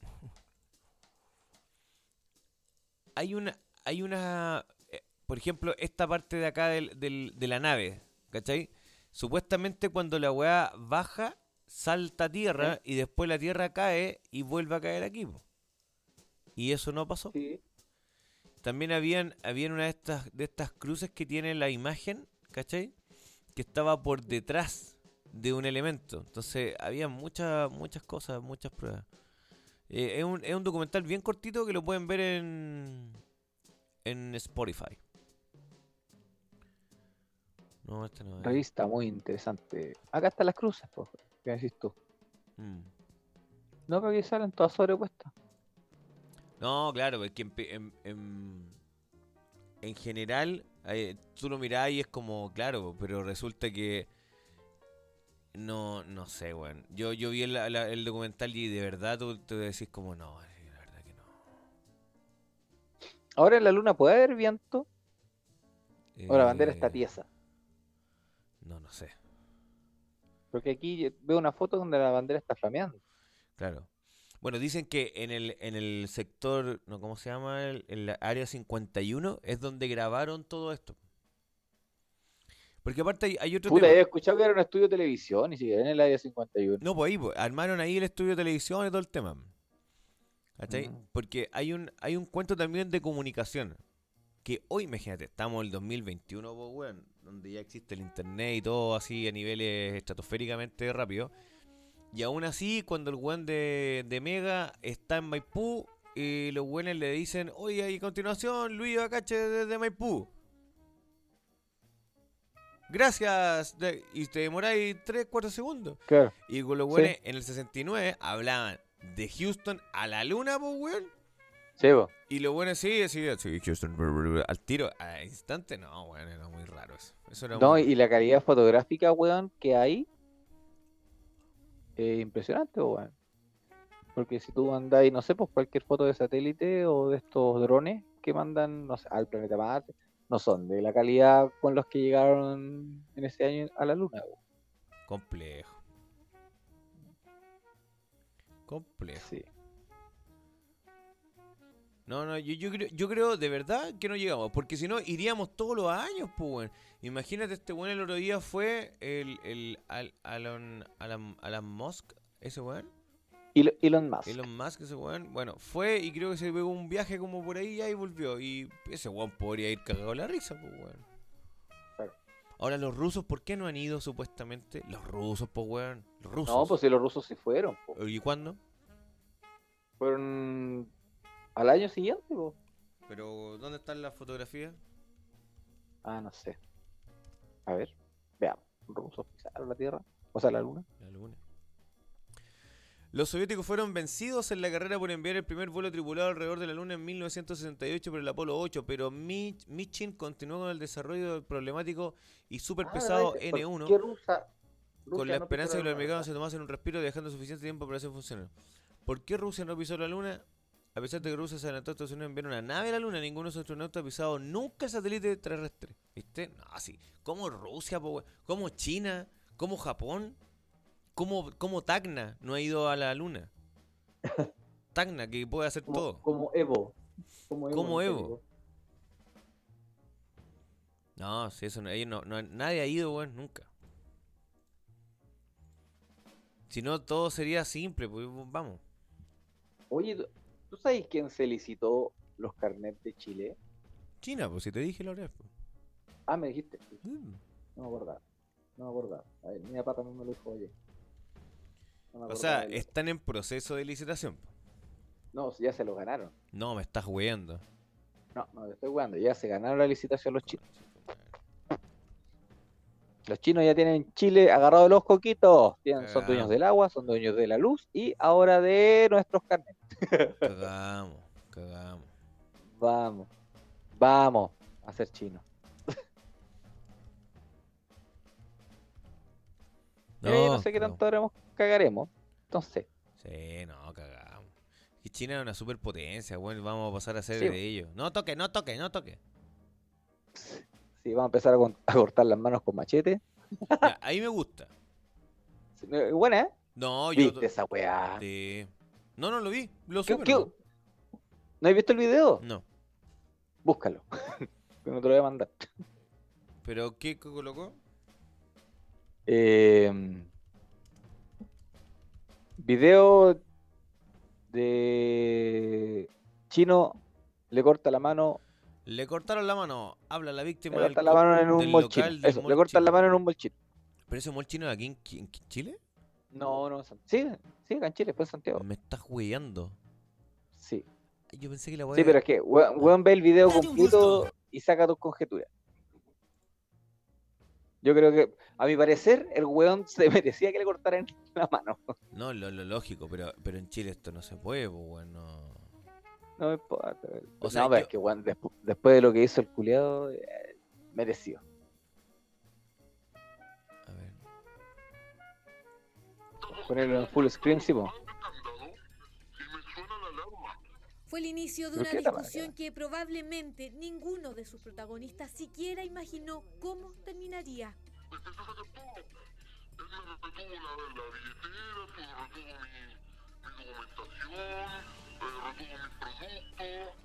*laughs* Hay una... Hay una... eh, por ejemplo, esta parte de acá del, del- de la nave, ¿cachai? Supuestamente cuando la weá baja, salta a tierra y después la tierra cae y vuelve a caer aquí. po. Y eso no pasó. Sí. También habían, habían una de estas, de estas cruces que tiene la imagen, ¿cachai? Que estaba por detrás de un elemento. Entonces, había muchas, muchas cosas, muchas pruebas. Eh, es, un, es un documental bien cortito que lo pueden ver en, en Spotify. No, este no es. Revista muy interesante. Acá están las cruces, pues. ¿Qué decís tú? Mm. No, pero aquí salen todas sobrepuestas. No, claro, es que en, en, en- en general eh, tú lo mirás y es como, claro, pero resulta que no, no sé, weón. Yo, yo vi el, la- el documental y de verdad tú te decís como, que no. Ahora en la luna puede haber viento o la bandera está Eh, tiesa. No, no sé, Porque aquí veo una foto donde la bandera está flameando. claro. Bueno, dicen que en el, en el sector, no, ¿cómo se llama? El, en la área 51 es donde grabaron todo esto. Porque aparte hay, hay otro Puta, tema. he escuchado que era un estudio de televisión y sigue en el área 51. No, pues ahí, pues, armaron ahí el estudio de televisión y todo el tema. ¿Cachai? Mm. Porque hay un, hay un cuento también de comunicación. Que hoy, imagínate, estamos en el 2021, pues, weón, donde ya existe el internet y todo así a niveles estratosféricamente rápido. Y aún así, cuando el weón de, de Mega está en Maipú, y los weones le dicen, oye, y a continuación, Luis Acache desde Maipú. Gracias. de- y te demoráis 3, 4 segundos. Claro. Y con los Sí. weones en el 69 hablaban de Houston a la luna, pues, weón. Sí, po. Y los buenos sí, sí, sí, Houston, al tiro, al instante, no, weón, era muy raro eso. Eso era No, muy- y la calidad fotográfica, weón, que hay. Es impresionante, weón. Porque si tú mandáis, no sé, pues cualquier foto de satélite o de estos drones que mandan, no sé, al planeta Marte, no son de la calidad con los que llegaron en ese año a la Luna, weón. complejo. Complejo. Sí. No, no, yo, yo, creo, yo creo de verdad que no llegamos, porque si no iríamos todos los años, pues, weón. Imagínate, este weón el otro día fue el, el Al- Alon, Alan, Alan Musk, ese weón. Elon- Musk. Elon Musk, ese weón, bueno, fue y creo que se pegó un viaje como por ahí y volvió. Y ese weón podría ir cagado la risa, pues weón. Ahora, los rusos, ¿por qué no han ido supuestamente? Los rusos, pues weón. Los rusos. No, pues si los rusos sí fueron, po. ¿Y cuándo? Fueron al año siguiente, po. Pero, ¿dónde están las fotografías? Ah, no sé. A ver, veamos. Rusos pisaron la Tierra, o sea, la Luna. La luna. Los soviéticos fueron vencidos en la carrera por enviar el primer vuelo tripulado alrededor de la Luna en 1968 por el Apolo 8, pero Mi- Michin continuó con el desarrollo del problemático y super pesado Ah, ¿por N1. qué Rusa- con Rusia la no esperanza de que los americanos se tomasen un respiro dejando suficiente tiempo para hacer funcionar. ¿Por qué Rusia no pisó la Luna? A pesar de que Rusia se adelantó a Estados Unidos en enviar una nave a la Luna, ninguno de sus astronautas ha pisado nunca el satélite terrestre. ¿Viste? No, así. ¿Cómo Rusia, po, ¿Cómo China? ¿Cómo Japón? ¿Cómo, cómo Tacna no ha ido a la Luna? *laughs* Tacna, que puede hacer Como, todo. como Evo. Como Evo. Como Evo. No, si eso no, ellos no, no- nadie ha ido, weón, nunca. Si no, todo sería simple, pues vamos. Oye, ¿tú- ¿tú sabes quién se licitó los carnets de Chile? China, pues si te dije la pues. Ah, me dijiste. Mm. No me acordaba. No me acordaba. A ver, mi papá también me lo dijo ayer. No O sea, están en proceso de licitación. No, ya se lo ganaron. No, me estás weando. No, no, estoy jugando. Ya se ganaron la licitación los chinos. Los chinos ya tienen Chile agarrado los coquitos. Tienen, son dueños del agua, son dueños de la luz y ahora de nuestros carnets. *laughs* Cagamos, cagamos. Vamos, vamos a ser chinos. No, Eh, no sé qué tanto haremos, cagaremos. Entonces, Sí, no, cagamos. Y China es una superpotencia, bueno, vamos a pasar a ser Sí. de ellos. No toque, no toque, no toque. si vamos a empezar a, cortar las manos con machete. Ya, ahí me gusta. *laughs* Sí, eh, Buena, ¿eh? No, yo. ¿Viste esa weá? Sí. No, no lo vi. Lo ¿Qué- nomás. ¿No has visto el video? No. Búscalo. *laughs* No te lo voy a mandar. ¿Pero qué co- colocó? Eh, video de chino le corta la mano, Le cortaron la mano. Habla la le víctima del corta la mano en un mall chino. Eso, mall le cortan la mano en un mall chino. ¿Pero ese mall chino de aquí en, Chile? No, no, sí, sí, acá en Chile, fue en Santiago. Me estás hueando. Sí, Yo pensé que la weá sí, pero es que weón, ve el video completo y saca tus conjeturas. Yo creo que, a mi parecer, el weón se *laughs* merecía que le cortaran la mano. No, lo, lo lógico, pero, pero en Chile esto no se puede, pues, bueno. No me importa. O sea, no, pero yo- es que weón, despu- después de lo que hizo el culiado, eh, mereció. A ver. Ponerlo en full screen, sí, po. Fue el inicio de ¿Pero una discusión que probablemente ninguno de sus protagonistas siquiera imaginó cómo terminaría.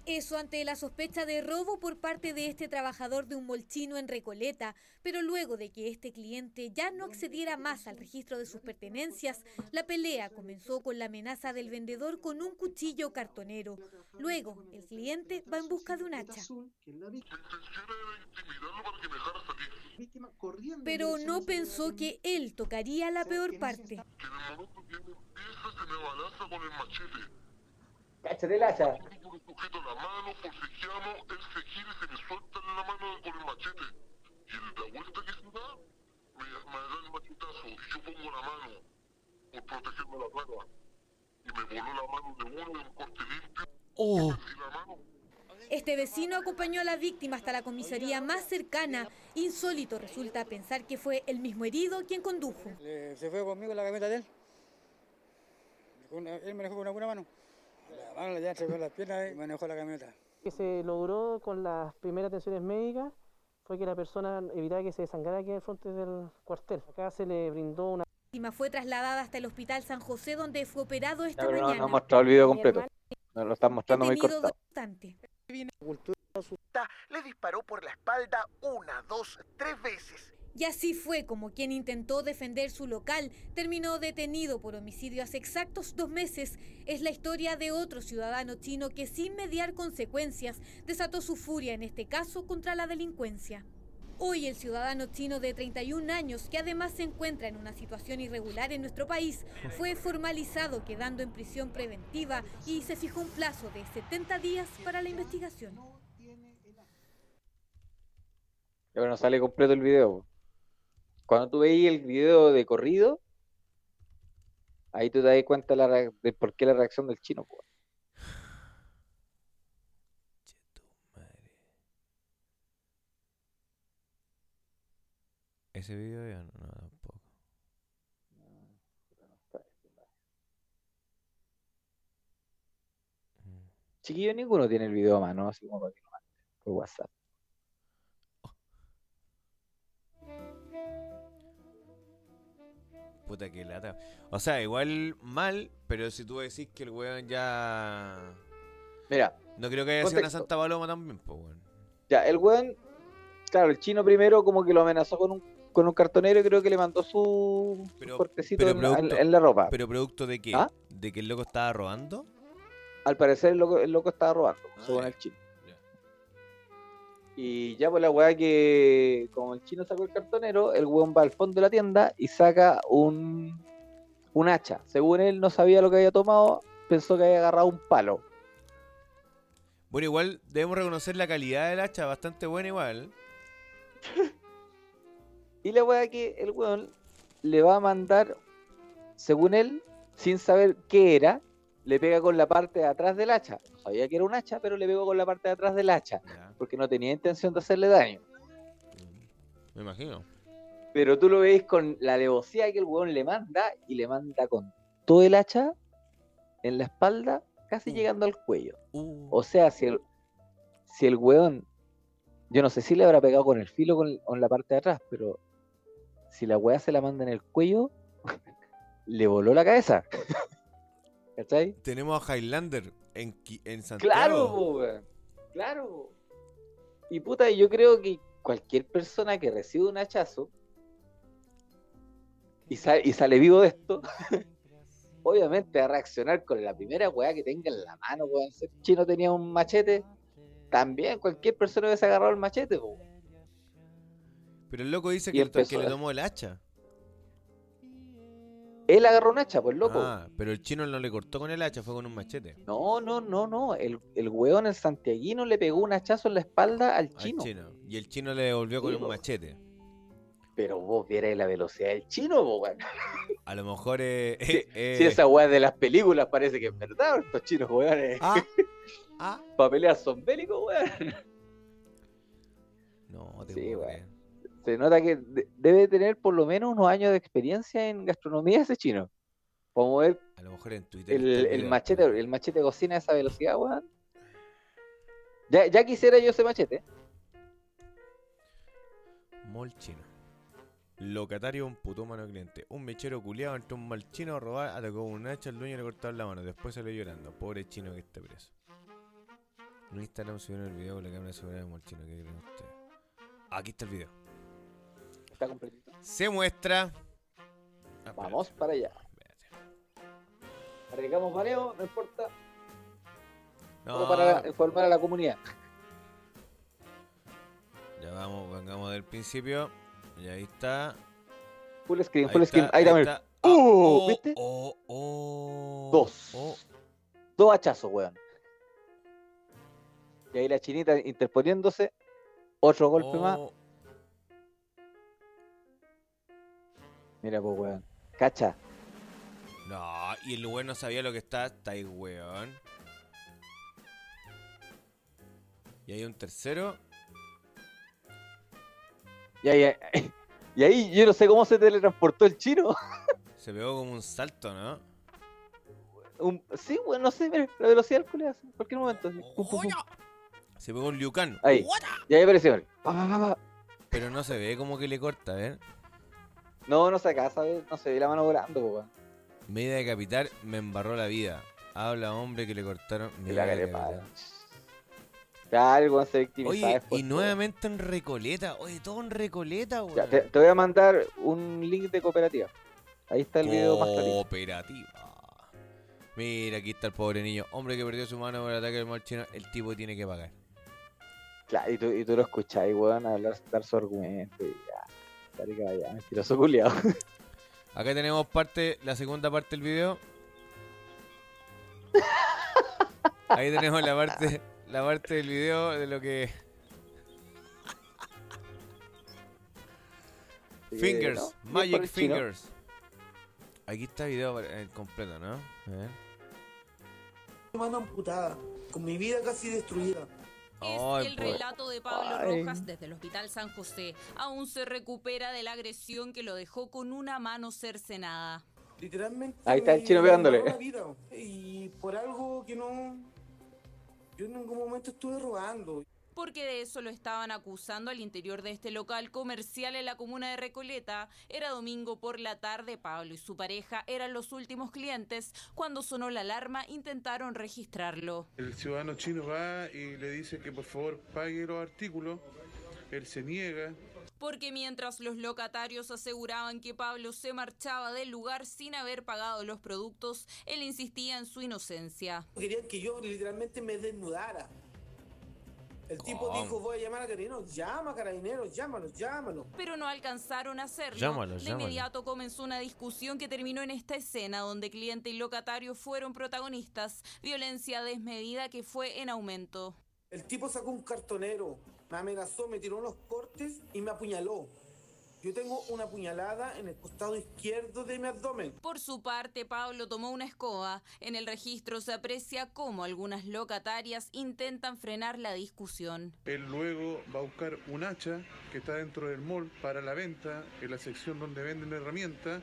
Eso ante la sospecha de robo por parte de este trabajador de un molchino en Recoleta, pero luego de que este cliente ya no accediera más al registro de sus pertenencias, la pelea comenzó con la amenaza del vendedor con un cuchillo cartonero. Luego, el cliente va en busca de un hacha. Pero no pensó que él tocaría la peor parte. Cáchate el hacha. Yo le sujeto la mano, forcejeamos, él se gira y se me suelta en la mano con el machete. Y el la vuelta que se da, me, me da el machetazo y yo pongo la mano por protegerme la cara. Y me voló la mano de uno de un corte limpio. Oh, Y la mano Este vecino acompañó a la víctima hasta la comisaría más cercana. Insólito resulta pensar que fue el mismo herido quien condujo. Se fue conmigo en la camioneta de él. Él manejó con una buena mano. La mano ya entregó las piernas y manejó la camioneta. que se logró con las primeras atenciones médicas fue que la persona evitara que se desangrara aquí en el frente del cuartel. Acá se le brindó una La víctima fue trasladada hasta el hospital San José donde fue operado esta No, no, no, mañana. no ha mostrado el video completo. Nos lo están mostrando muy cortado. bastante. le disparó por la espalda una, dos, tres veces. Y así fue como quien intentó defender su local terminó detenido por homicidio hace exactos dos meses. Es la historia de otro ciudadano chino que sin mediar consecuencias desató su furia en este caso contra la delincuencia. Hoy el ciudadano chino de 31 años, que además se encuentra en una situación irregular en nuestro país, fue formalizado quedando en prisión preventiva y se fijó un plazo de 70 días para la investigación. Pero no sale completo el video. Cuando tú veis el video de corrido, ahí tú te das cuenta la de por qué la reacción del chino. madre. Ese video ya no, no, tampoco. Chiquillo, ninguno tiene el video a mano, así como para que lo mande por WhatsApp. Puta que lata. O sea, igual mal, pero si tú decís que el weón ya. Mira, No creo que haya sido una Contexto. Santa Paloma también, pues weón. ya, el weón, claro, el chino primero como que lo amenazó con un, con un cartonero y creo que le mandó su, su Pero- cortecito pero en, en- producto- en la ropa. Pero producto de qué? ¿Ah? ¿De que el loco estaba robando? Al parecer el loco, el loco estaba robando, Ah, según el chino. Y ya pues la weá que como el chino sacó el cartonero, el weón va al fondo de la tienda y saca un, un hacha. Según él no sabía lo que había tomado, pensó que había agarrado un palo. Bueno, igual debemos reconocer la calidad del hacha, bastante buena igual. *laughs* Y la weá que el weón le va a mandar, según él, sin saber qué era, le pega con la parte de atrás del hacha. Sabía que era un hacha, pero le pegó con la parte de atrás del hacha, Ya. porque no tenía intención de hacerle daño. Mm. Me imagino. Pero tú lo veis con la alevosía que el weón le manda y le manda con todo el hacha en la espalda, casi Uh. llegando al cuello. Uh, O sea, si el, si el weón, yo no sé si le habrá pegado con el filo con, con la parte de atrás, pero si la weá se la manda en el cuello, *laughs* le voló la cabeza. ¿Cachai? tenemos a Highlander en, en Santiago. Claro, weón. claro. Y puta, yo creo que cualquier persona que recibe un hachazo y, sa- y sale vivo de esto, *laughs* obviamente va a reaccionar con la primera weá que tenga en la mano, weón. Si el chino tenía un machete, también cualquier persona hubiese agarrado el machete. Pero el loco dice que, que empezó le a- tomó el hacha. Él agarró un hacha, pues loco. Ah, pero el chino no le cortó con el hacha, fue con un machete. No, no, no, no. El, el weón, el santiaguino, le pegó un hachazo en la espalda al Al chino. Y el chino le devolvió con un machete. Pero vos vierais la velocidad del chino, weón. *laughs* A lo mejor eh, eh, eh, Si esa weá de las películas parece que es verdad, estos chinos, weón, Ah, *laughs* ah. para pelear son bélicos, weón. No, te Sí, weón. Se nota que de- debe tener por lo menos unos años de experiencia en gastronomía ese chino. A lo mejor en Twitter. el, está machete, el machete de cocina a esa velocidad, weón. Ya, ya quisiera yo ese machete. Mall chino. Locatario un putómano cliente. Un mechero culiado entró un mal chino a robar, atacó un hacha, el dueño le cortaba la mano. Después salió llorando. Pobre chino que esté preso. En Instagram subieron el video con la cámara de seguridad de Molchino. ¿Qué creen ustedes? Aquí está el video. Está completito. Se muestra. Ah, espérate, Vamos para allá. Arriesgamos mareo, no importa. No, Solo para informar a la comunidad. ya vamos, vengamos del principio. Y ahí está. Full screen, Ahí full screen. Ahí también. está. ¡Uh! oh, ¿Viste? Oh, oh, Dos. oh. Dos hachazos, weón. Y ahí la chinita interponiéndose. Otro golpe más. Mira, pues, weón. Cacha. No, y el weón no sabía lo que está. Está ahí, weón. Y hay un tercero. Y ahí, *laughs* y ahí yo no sé cómo se teletransportó el chino. *laughs* Se pegó como un salto, ¿no? Un- sí, weón, no sé, mira, la velocidad del culiao, en cualquier momento. así. Pum, pum, pum. Se pegó un Liu Kang. Ahí. Y ahí apareció. mira. Pa, pa, pa, pa. Pero no se ve como que le corta, ver. No, no se acá, ¿sabes? No se ve la mano volando, po, weón. Media de capital me embarró la vida. Habla hombre que le cortaron. Y media la de carepada. capital. Claro, se victimiza Oye, después, y nuevamente en Recoleta. Oye, todo en Recoleta, weón. Te, te voy a mandar un link de cooperativa. Ahí está el video más clarito. Cooperativa. Mira, aquí está el pobre niño. Hombre que perdió su mano por el ataque del mal chino. El tipo tiene que pagar. Claro, y tú, y tú lo escuchás, weón, hablar, dar su argumento y. Marica, vaya, mentiroso culiao. *laughs* Acá tenemos parte, la segunda parte del video. Ahí tenemos la parte, la parte del video de lo que. Fingers, Magic chino. Fingers. Aquí está el video eh, completo, ¿no? A ver. mano amputada, con mi vida casi destruida. Es el relato de Pablo Ay. Rojas desde el Hospital San José. Aún se recupera de la agresión que lo dejó con una mano cercenada. Literalmente. Ahí está el chino pegándole. Y por algo que no. Yo en ningún momento estuve robando. Porque de eso lo estaban acusando al interior de este local comercial en la comuna de Recoleta. Era domingo por la tarde, Pablo y su pareja eran los últimos clientes. Cuando sonó la alarma intentaron registrarlo. El ciudadano chino va y le dice que por favor pague los artículos. Él se niega. Porque mientras los locatarios aseguraban que Pablo se marchaba del lugar sin haber pagado los productos, él insistía en su inocencia. Querían que yo literalmente me desnudara. El tipo dijo: Voy a llamar a carabineros. Llama a carabineros, llámalos, llámalos. Pero no alcanzaron a hacerlo. Llámalo, de llámalo. inmediato comenzó una discusión que terminó en esta escena donde cliente y locatario fueron protagonistas. Violencia desmedida que fue en aumento. El tipo sacó un cartonero, me amenazó, me tiró unos cortes y me apuñaló. Yo tengo una puñalada en el costado izquierdo de mi abdomen. Por su parte, Pablo tomó una escoba. En el registro se aprecia cómo algunas locatarias intentan frenar la discusión. Él luego va a buscar un hacha que está dentro del mall para la venta, en la sección donde venden herramientas,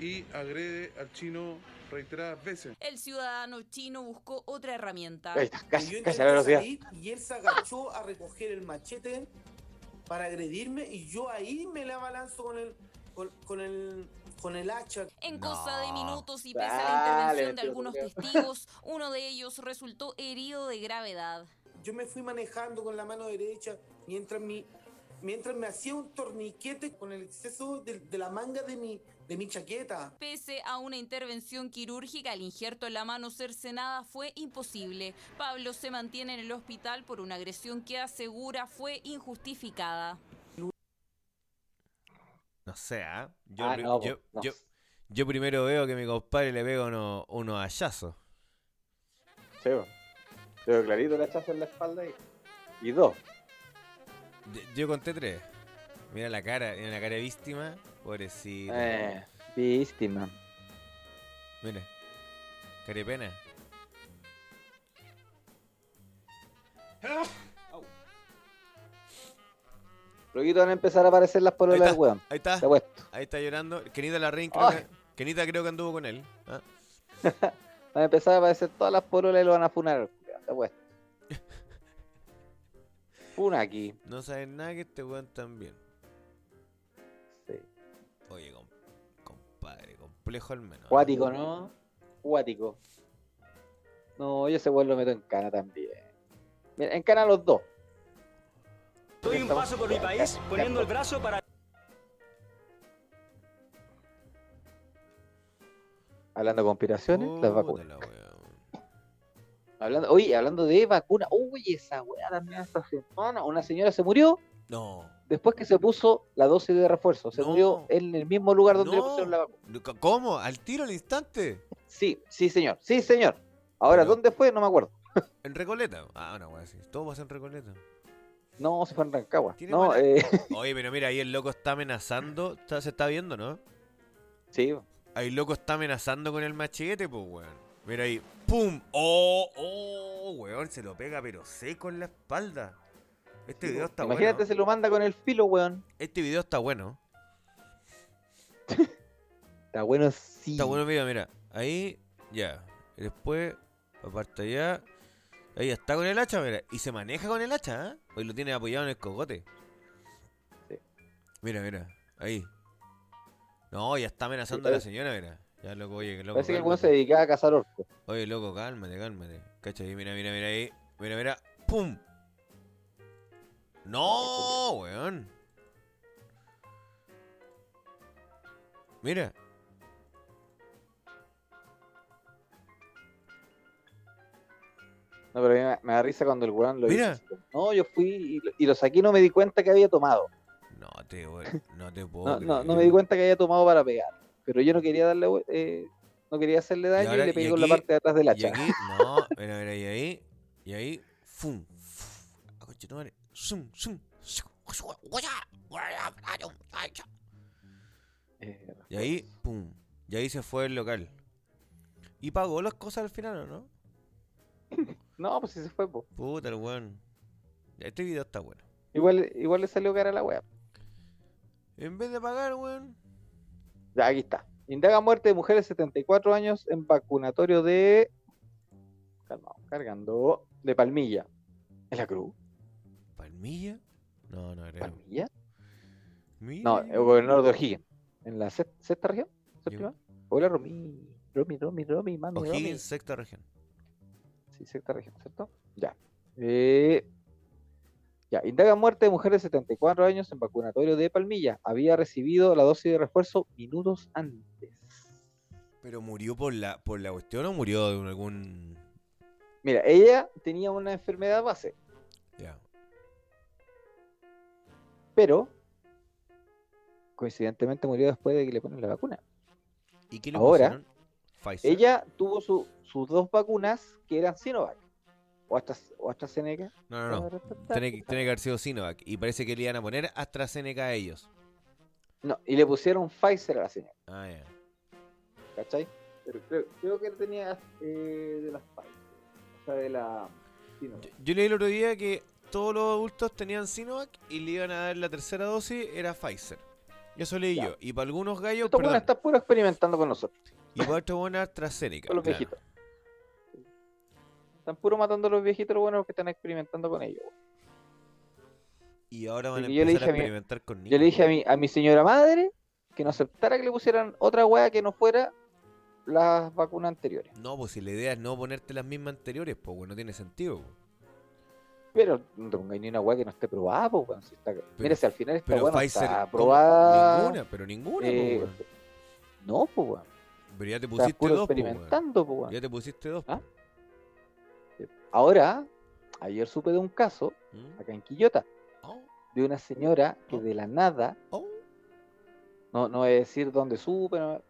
y agrede al chino reiteradas veces. El ciudadano chino buscó otra herramienta. Ahí está, Y casi, yo casi la velocidad. salir y él se agachó a recoger el machete para agredirme y yo ahí me la abalanzo con el, con, con el, con el hacha. En cosa de minutos y pese a la Dale, intervención de algunos tío. testigos, uno de ellos resultó herido de gravedad. Yo me fui manejando con la mano derecha mientras mi mientras me hacía un torniquete con el exceso de, de la manga de mi de mi chaqueta. Pese a una intervención quirúrgica, el injerto en la mano cercenada fue imposible. Pablo se mantiene en el hospital por una agresión que asegura fue injustificada. No sé. Yo, Ah, no, yo, no. yo, yo primero veo que mi compadre le pega unos unos hallazos. Sí. Pero clarito el hachazo en la espalda y, y dos. Yo- Yo conté tres. Mira la cara, mira la cara de víctima. Pobrecito. Eh, víctima. Mira. Carepena. Luego van a empezar a aparecer las pololas está, del weón. ahí está. Ahí está llorando. Kenita Larraín creo que, Kenita creo que anduvo con él. ¿ah? *laughs* Van a empezar a aparecer todas las pololas y lo van a funar. Te apuesto. *laughs* Funa aquí. No saben nada que este weón también. Complejo al menos. Cuático, ¿no? Cuático. No, yo ese weón lo meto en cana también. Mira, encana los dos. Doy un paso por mi país poniendo el brazo para... Hablando de conspiraciones, las vacunas. Hablando, oye, hablando de vacunas, uy, esa weá también esta semana. Una señora se murió No. Después que se puso la dosis de refuerzo. Se No. murió en el mismo lugar donde le No. pusieron la vacuna. ¿Cómo? ¿Al tiro al instante? Sí, sí, señor. Sí, señor. Ahora, Pero- ¿dónde fue? No me acuerdo. *laughs* ¿En Recoleta? Ah, una wea así. Todo pasa en Recoleta. No, se fue en Rancagua. No, eh, *laughs* Oye, pero mira, ahí el loco está amenazando. Está- se está viendo, ¿no? sí. Ahí el loco está amenazando con el machete, pues, weón. Mira ahí. ¡Pum! ¡Oh! ¡Oh! Weón, se lo pega, pero seco en la espalda. Este video está Imagínate, bueno. se lo manda con el filo, weón. Este video está bueno. *laughs* Está bueno, sí. Está bueno, mira, mira. Ahí, ya. Y después, aparte allá. Ahí está con el hacha, mira. Y se maneja con el hacha, ¿eh? Hoy lo tiene apoyado en el cogote. Sí. Mira, mira. Ahí. No, ya está amenazando Sí, a la señora, mira. Ya, loco, oye, que loco. Parece que el weón cálmate. se dedicaba a cazar orcos. Oye, loco, cálmate, cálmate. Cacha ahí, mira, mira, mira ahí. Mira, mira. ¡Pum! ¡No, weón! Mira. No, pero a mí me, me da risa cuando el weón lo Mira. hizo. No, yo fui y, lo- y lo saqué y no me di cuenta que había tomado. No te, we- no te *laughs* puedo No, no, no me di cuenta que había tomado para pegar. Pero yo no quería darle, eh, no quería hacerle daño y, ahora- le y pegué con la aquí- parte de atrás del Y hacha. aquí, no, *laughs* mira, mira, y ahí, y ahí, ¡fum! ¡fum! Conchetumare, ¡zum, zum! Eh, Y ahí, ¡pum! Y ahí se fue el local. ¿Y pagó las cosas al final o no? *laughs* no, pues sí se fue, po. Puta el weón. Este video está bueno. Igual, igual le salió cara a la wea. En vez de pagar, weón. Ya, aquí está. Indaga muerte de mujeres de 74 años en vacunatorio de. Calma, cargando. De Palmilla. ¿En la cruz? ¿Palmilla? No, no creo. ¿Palmilla? Mira. No, el gobernador de O'Higgins. ¿En la sexta, sexta región? ¿Séptima? Hola, Romy. Romy, Romy, Romy, mami. O'Higgins, sexta región. Sí, sexta región, ¿cierto? Ya. Eh, ya, indaga muerte de mujer de 74 años en vacunatorio de Palmilla. Había recibido la dosis de refuerzo minutos antes. ¿Pero murió por la, por la cuestión o murió de algún...? Mira, ella tenía una enfermedad base, Ya. Pero coincidentemente murió después de que le ponen la vacuna. ¿Y qué le Ahora, pusieron? Pfizer. ella tuvo su- sus dos vacunas que eran Sinovac o, Astra- o AstraZeneca. No, no, no. Tiene, que- tiene que haber sido Sinovac. Y parece que le iban a poner AstraZeneca a ellos. No, y le pusieron Pfizer a la señora, Ah, ya. ¿cachai? Pero creo, creo que él tenía eh, de las Pfizer, o sea, de la Sinovac. Yo leí el otro día que todos los adultos tenían Sinovac y le iban a dar la tercera dosis, era Pfizer. Eso leí Ya. yo. Y para algunos gallos, Estos buenos están puro experimentando con nosotros, y para otros buenos AstraZeneca. con los claro. viejitos. Están puro matando a los viejitos los buenos que están experimentando con ellos. Y ahora van a empezar a mi- experimentar con niños. Yo le dije a mi, a mi señora madre que no aceptara que le pusieran otra weá que no fuera las vacunas anteriores. No, pues si la idea es no ponerte las mismas anteriores, pues no tiene sentido. po. Pero no pongáis ni una weá que no esté probada, weón, si está... Mira, si al final esta weá no está ¿cómo? probada. Ninguna, pero ninguna, po, eh. No, weón. Pero ya te pusiste dos, po, experimentando, weón. Ya te pusiste dos. po. ¿Ah? Ahora, ayer supe de un caso, ¿Mm? acá en Quillota, Oh, de una señora que Oh. de la nada, oh. no, no voy a decir dónde supe, no-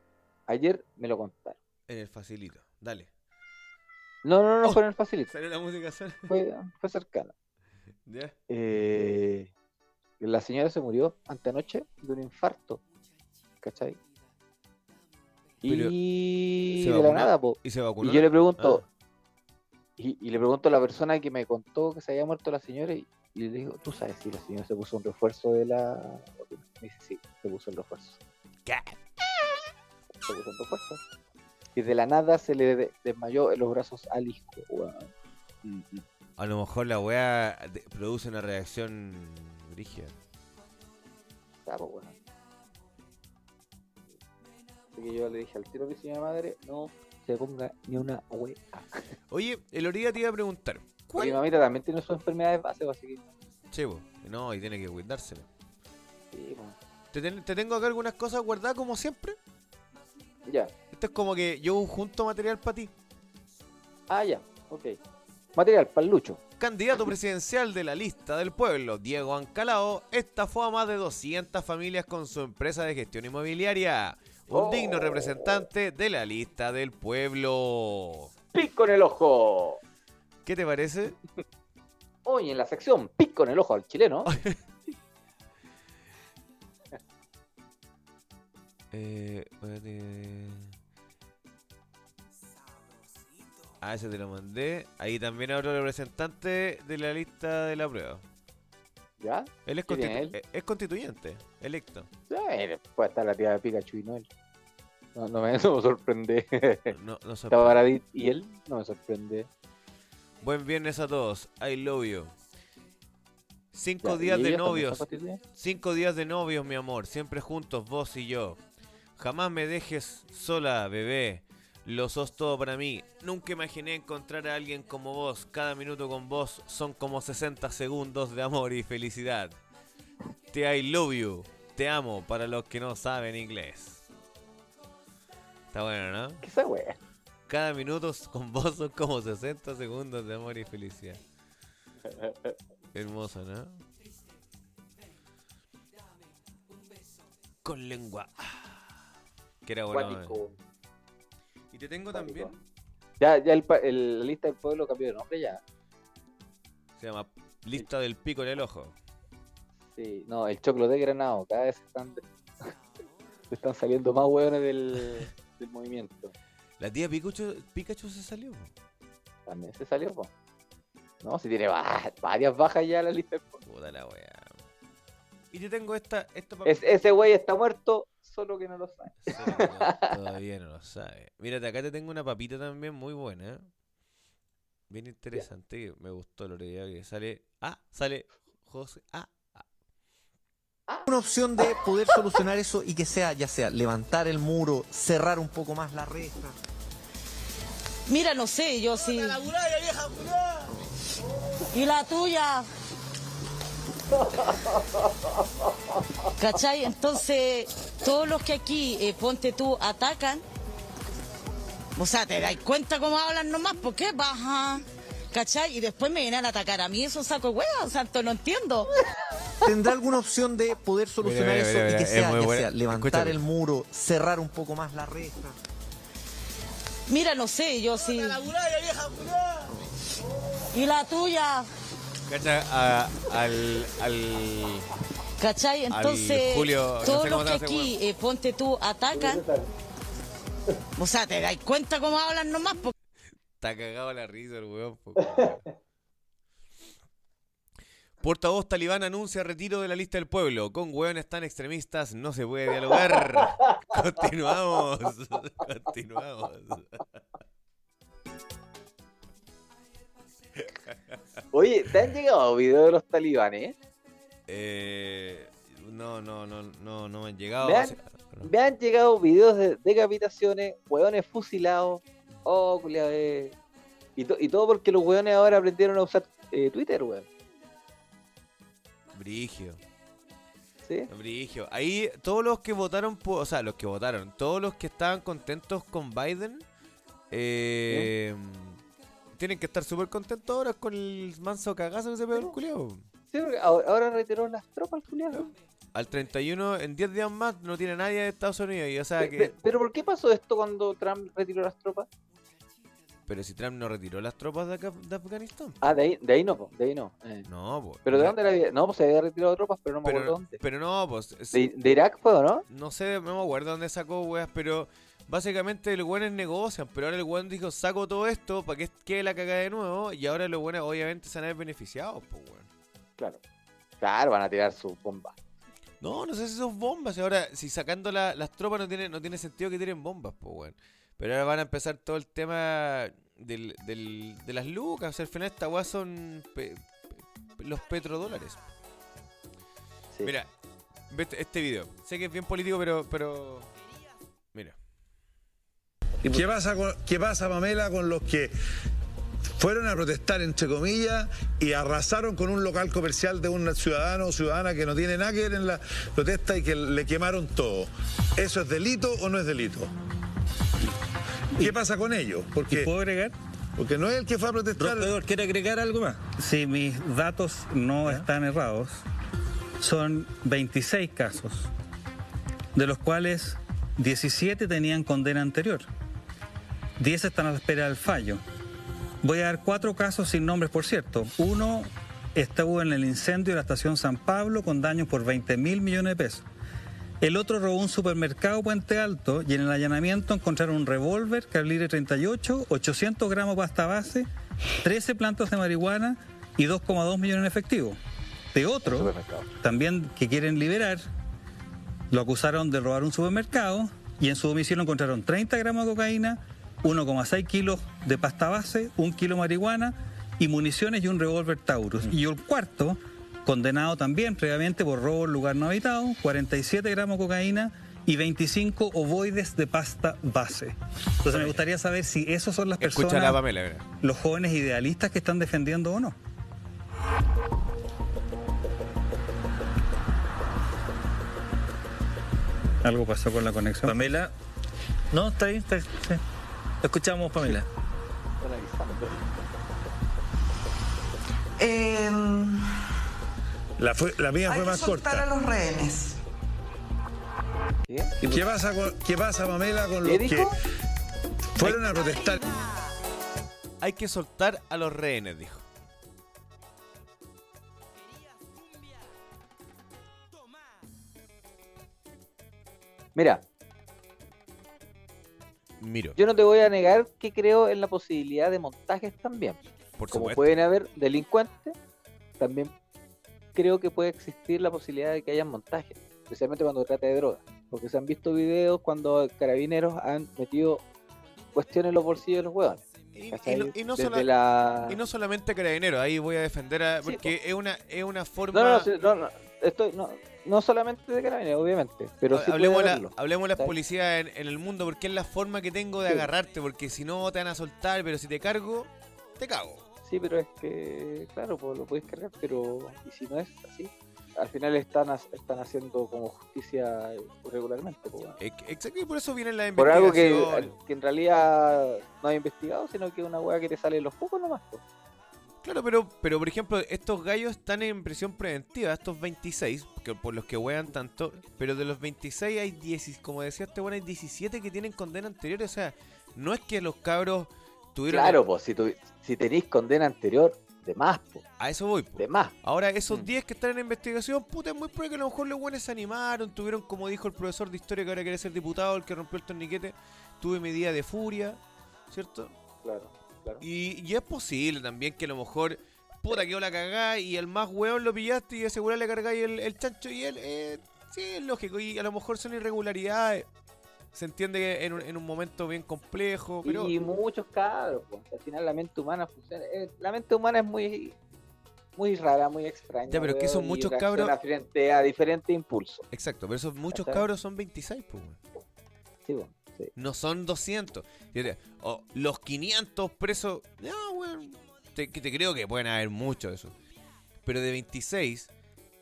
ayer me lo contaron. En el facilito. Dale. No, no, no Oh. fue en el facilito, Sale la música, fue. *laughs* Ya. Eh, la señora se murió antenoche de un infarto, ¿cachai? Pero, Y ¿se de la nada, po. ¿Y se vacunó? Y yo le pregunto, Ah. y, y le pregunto a la persona que me contó que se había muerto la señora y, y le digo, ¿tú sabes si la señora se puso un refuerzo de la vacuna?" Me dice, sí, se puso el refuerzo. ¿Qué? Se puso un refuerzo. Y de la nada se le de- desmayó en los brazos al hijo, A lo mejor la weá produce una reacción rígida. pues. Así que yo le dije al tiro a mi señora madre, no se ponga ni una wea. Oye, el día te iba a preguntar. Mi mamita también tiene sus enfermedades básicas, así que. Po. No, y tiene que cuidárselo. Sí. Te, ten- te tengo acá algunas cosas guardadas como siempre. Ya. Esto es como que yo junto material para ti. Ah, ya. Ok. Material para el Lucho. Candidato presidencial de la lista del pueblo, Diego Ancalao, estafó a más de 200 familias con su empresa de gestión inmobiliaria. Un Oh. digno representante de la lista del pueblo. Pico en el ojo. ¿Qué te parece? Hoy en la sección Pico en el ojo al chileno. *laughs* Eh. Ah, ese te lo mandé. Ahí también hay otro representante de la lista de la prueba. ¿Ya? Él es, ¿Quién es constitu- él? eh, es constituyente, electo. Eh, puede estar la tía de Pikachu y Noel. No, no me, *laughs* no me sorprende. No, no sorprende. Y él no me sorprende. Buen viernes a todos. I love you. Cinco Ya, días ¿y de novios. Cinco días de novios, mi amor. Siempre juntos, vos y yo. Jamás me dejes sola, bebé. Lo sos todo para mí. Nunca imaginé encontrar a alguien como vos. Cada minuto con vos son como 60 segundos de amor y felicidad. Te I love you. Te amo para los que no saben inglés. Está bueno, ¿no? ¿Qué esa wea? Cada minuto con vos son como 60 segundos de amor y felicidad. *laughs* Hermoso, ¿no? Con lengua. Que era bueno. Y te tengo también. Ya, ya el, el- la lista del pueblo cambió de nombre ya. Se llama Lista del Pico en el Ojo. Sí, no, el choclo de Granado. Cada vez están, *laughs* están saliendo más hueones del, del movimiento. La tía Pikachu, Pikachu se salió. También se salió, po. No, si tiene va- varias bajas ya la lista del pueblo. Puta la wea. Y te tengo esta. esta pa- Es- ese güey está muerto, solo que no lo sabe. Que no- Todavía no lo sabe. Mírate, acá te tengo una papita también muy buena. Bien interesante. Me gustó lo que sale. Ah, sale José. Ah, Una opción de poder solucionar eso y que sea, ya sea, levantar el muro, cerrar un poco más la reja. Mira, no sé, yo sí. ¿Y la tuya? ¿Cachai? Entonces, todos los que aquí, eh, ponte tú, atacan, o sea, te das cuenta cómo hablan nomás, ¿por qué baja? ¿Cachai? Y después me vienen a atacar a mí, eso saco hueá, o sea, no entiendo. ¿Tendrá alguna opción de poder solucionar Mira, mira, eso mira, y que es sea, levantar Escúchame. el muro, cerrar un poco más la reja? Mira, no sé, yo sí. ¿Y la tuya? Cacha a- al. al ¿Cachai? Entonces, Julio, no todos sé los que aquí, eh, ponte tú, atacan, o sea, te das cuenta cómo hablan nomás, Está cagado la risa el weón. Portavoz talibán anuncia retiro de la lista del pueblo. Con hueones tan extremistas no se puede dialogar. *laughs* Continuamos. *laughs* Continuamos. Oye, ¿te han llegado videos de los talibanes? Eh, no, no, no, no, no me han llegado. Me han, me han llegado videos de decapitaciones, hueones fusilados. Oh, culiao, eh. Y, to- y todo porque los hueones ahora aprendieron a usar eh, Twitter, weón. Brigio. ¿Sí? Brigio. Ahí todos los que votaron, por, o sea, los que votaron, todos los que estaban contentos con Biden, eh, tienen que estar súper contentos ahora con el manso cagazo que se pegó el culiao. Sí, porque ahora, ahora retiró las tropas, culiao. Al 31, en 10 días más, no tiene nadie de Estados Unidos. Y, o sea que, pe- Pero ¿por qué pasó esto cuando Trump retiró las tropas? pero si Trump no retiró las tropas de, acá- de Afganistán. Ah, de ahí, de ahí no, po, de ahí no. eh. No, pues. ¿Pero de dónde la había? No, pues se había retirado tropas, pero no me acuerdo dónde. pero no, pues. es- ¿De, de Irak fue o no? No sé, no me acuerdo dónde sacó, weas, pero básicamente los weones negocian, pero ahora el weón dijo, saco todo esto para que quede la cagada de nuevo, y ahora los weones obviamente se van a ver beneficiados, pues weón. Claro. Claro, van a tirar sus bombas. No, no sé si son bombas, ahora si sacando la- las tropas no tiene, no tiene sentido que tiren bombas, pues weón. Pero ahora van a empezar todo el tema del, del- de las lucas, o sea, al final esta wea son pe- pe- los petrodólares. Mira, ve este- este video. Sé que es bien político, pero, pero... ¿Qué pasa, con- ¿Qué pasa, Pamela, con los que fueron a protestar, entre comillas, y arrasaron con un local comercial de un ciudadano o ciudadana que no tiene nada que ver en la protesta y que le quemaron todo. ¿Eso es delito o no es delito? ¿Qué pasa con ellos? Porque, ¿Puedo agregar? porque no es el que fue a protestar. Doctor, ¿quiere agregar algo más? Si mis datos no están errados, son 26 casos, de los cuales 17 tenían condena anterior. 10 están a la espera del fallo. Voy a dar cuatro casos sin nombres, por cierto. Uno estuvo en el incendio de la estación San Pablo con daños por 20 mil millones de pesos. El otro robó un supermercado Puente Alto y en el allanamiento encontraron un revólver calibre 38, 800 gramos de pasta base, 13 plantas de marihuana y 2,2 millones en efectivo. De otro, también que quieren liberar, lo acusaron de robar un supermercado y en su domicilio encontraron 30 gramos de cocaína, 1,6 kilos de pasta base, un kilo de marihuana y municiones y un revólver Taurus. Y el cuarto, condenado también previamente por robo en lugar no habitado, 47 gramos de cocaína y 25 ovoides de pasta base. Entonces me gustaría saber si esos son las Escucha personas, la Pamela, los jóvenes idealistas que están defendiendo o no. Algo pasó con la conexión. Pamela. No, está bien, está bien. sí. Escuchamos, Pamela. Eh, La, fue- la mía hay fue que más soltar corta. a los rehenes. ¿Y qué pasa, con- qué pasa, Pamela, con los ¿Qué que fueron a protestar? Hay que soltar a los rehenes, dijo. Mira, Miro. yo no te voy a negar que creo en la posibilidad de montajes también. Por Como pueden haber delincuentes, también creo que puede existir la posibilidad de que haya montajes, especialmente cuando trata de drogas. Porque se han visto videos cuando carabineros han metido cuestiones en los bolsillos de los huevones. Y, no, y no Desde sola- la- y no solamente carabineros, ahí voy a defender a. Sí, Porque es una, es una forma. No, no, sí, no, no, estoy, no, no solamente de carabineros, obviamente, pero sí hablemos, la, hablemos de las policías en, en el mundo, porque es la forma que tengo de Sí. agarrarte, porque si no te van a soltar, pero si te cargo, te cago. Sí, pero es que, claro, pues lo puedes cargar, pero ¿y si no es así? Al final están, están haciendo como justicia regularmente. Pues. Eh, Exacto, y por eso vienen las Por algo que, que en realidad no hay investigado, sino que es una hueá que te sale en los pocos nomás. pues. Claro, pero, pero por ejemplo, estos gallos están en prisión preventiva, estos 26, que por los que huean tanto, pero de los 26 hay 10, como decía este bueno, hay 17 que tienen condena anterior, o sea, no es que los cabros tuvieron... Claro, pues si, tu- si tenéis condena anterior, de más, pues. A eso voy. po. De más. Ahora, Mm. esos 10 que están en investigación, puta, es muy probable que a lo mejor los buenos se animaron, tuvieron, como dijo el profesor de historia que ahora quiere ser diputado, el que rompió el torniquete, tuve medida de furia, ¿cierto? Claro, claro. Y, y es posible también que a lo mejor, puta, quedó la cagada y el más hueón lo pillaste y de le cargáis el, el chancho y él, eh, sí, es lógico. Y a lo mejor son irregularidades. Se entiende que en un, en un momento bien complejo, pero... Y muchos cabros, pues. Al final la mente humana funciona. eh, La mente humana es muy muy rara, muy extraña. Ya, pero es que son muchos cabros- frente a diferentes impulsos. Exacto, pero esos muchos cabros son 26, pues. Sí, bueno, No son 200. Fíjate, o los 500 presos. No. Te, creo que pueden haber muchos de esos. Pero de 26,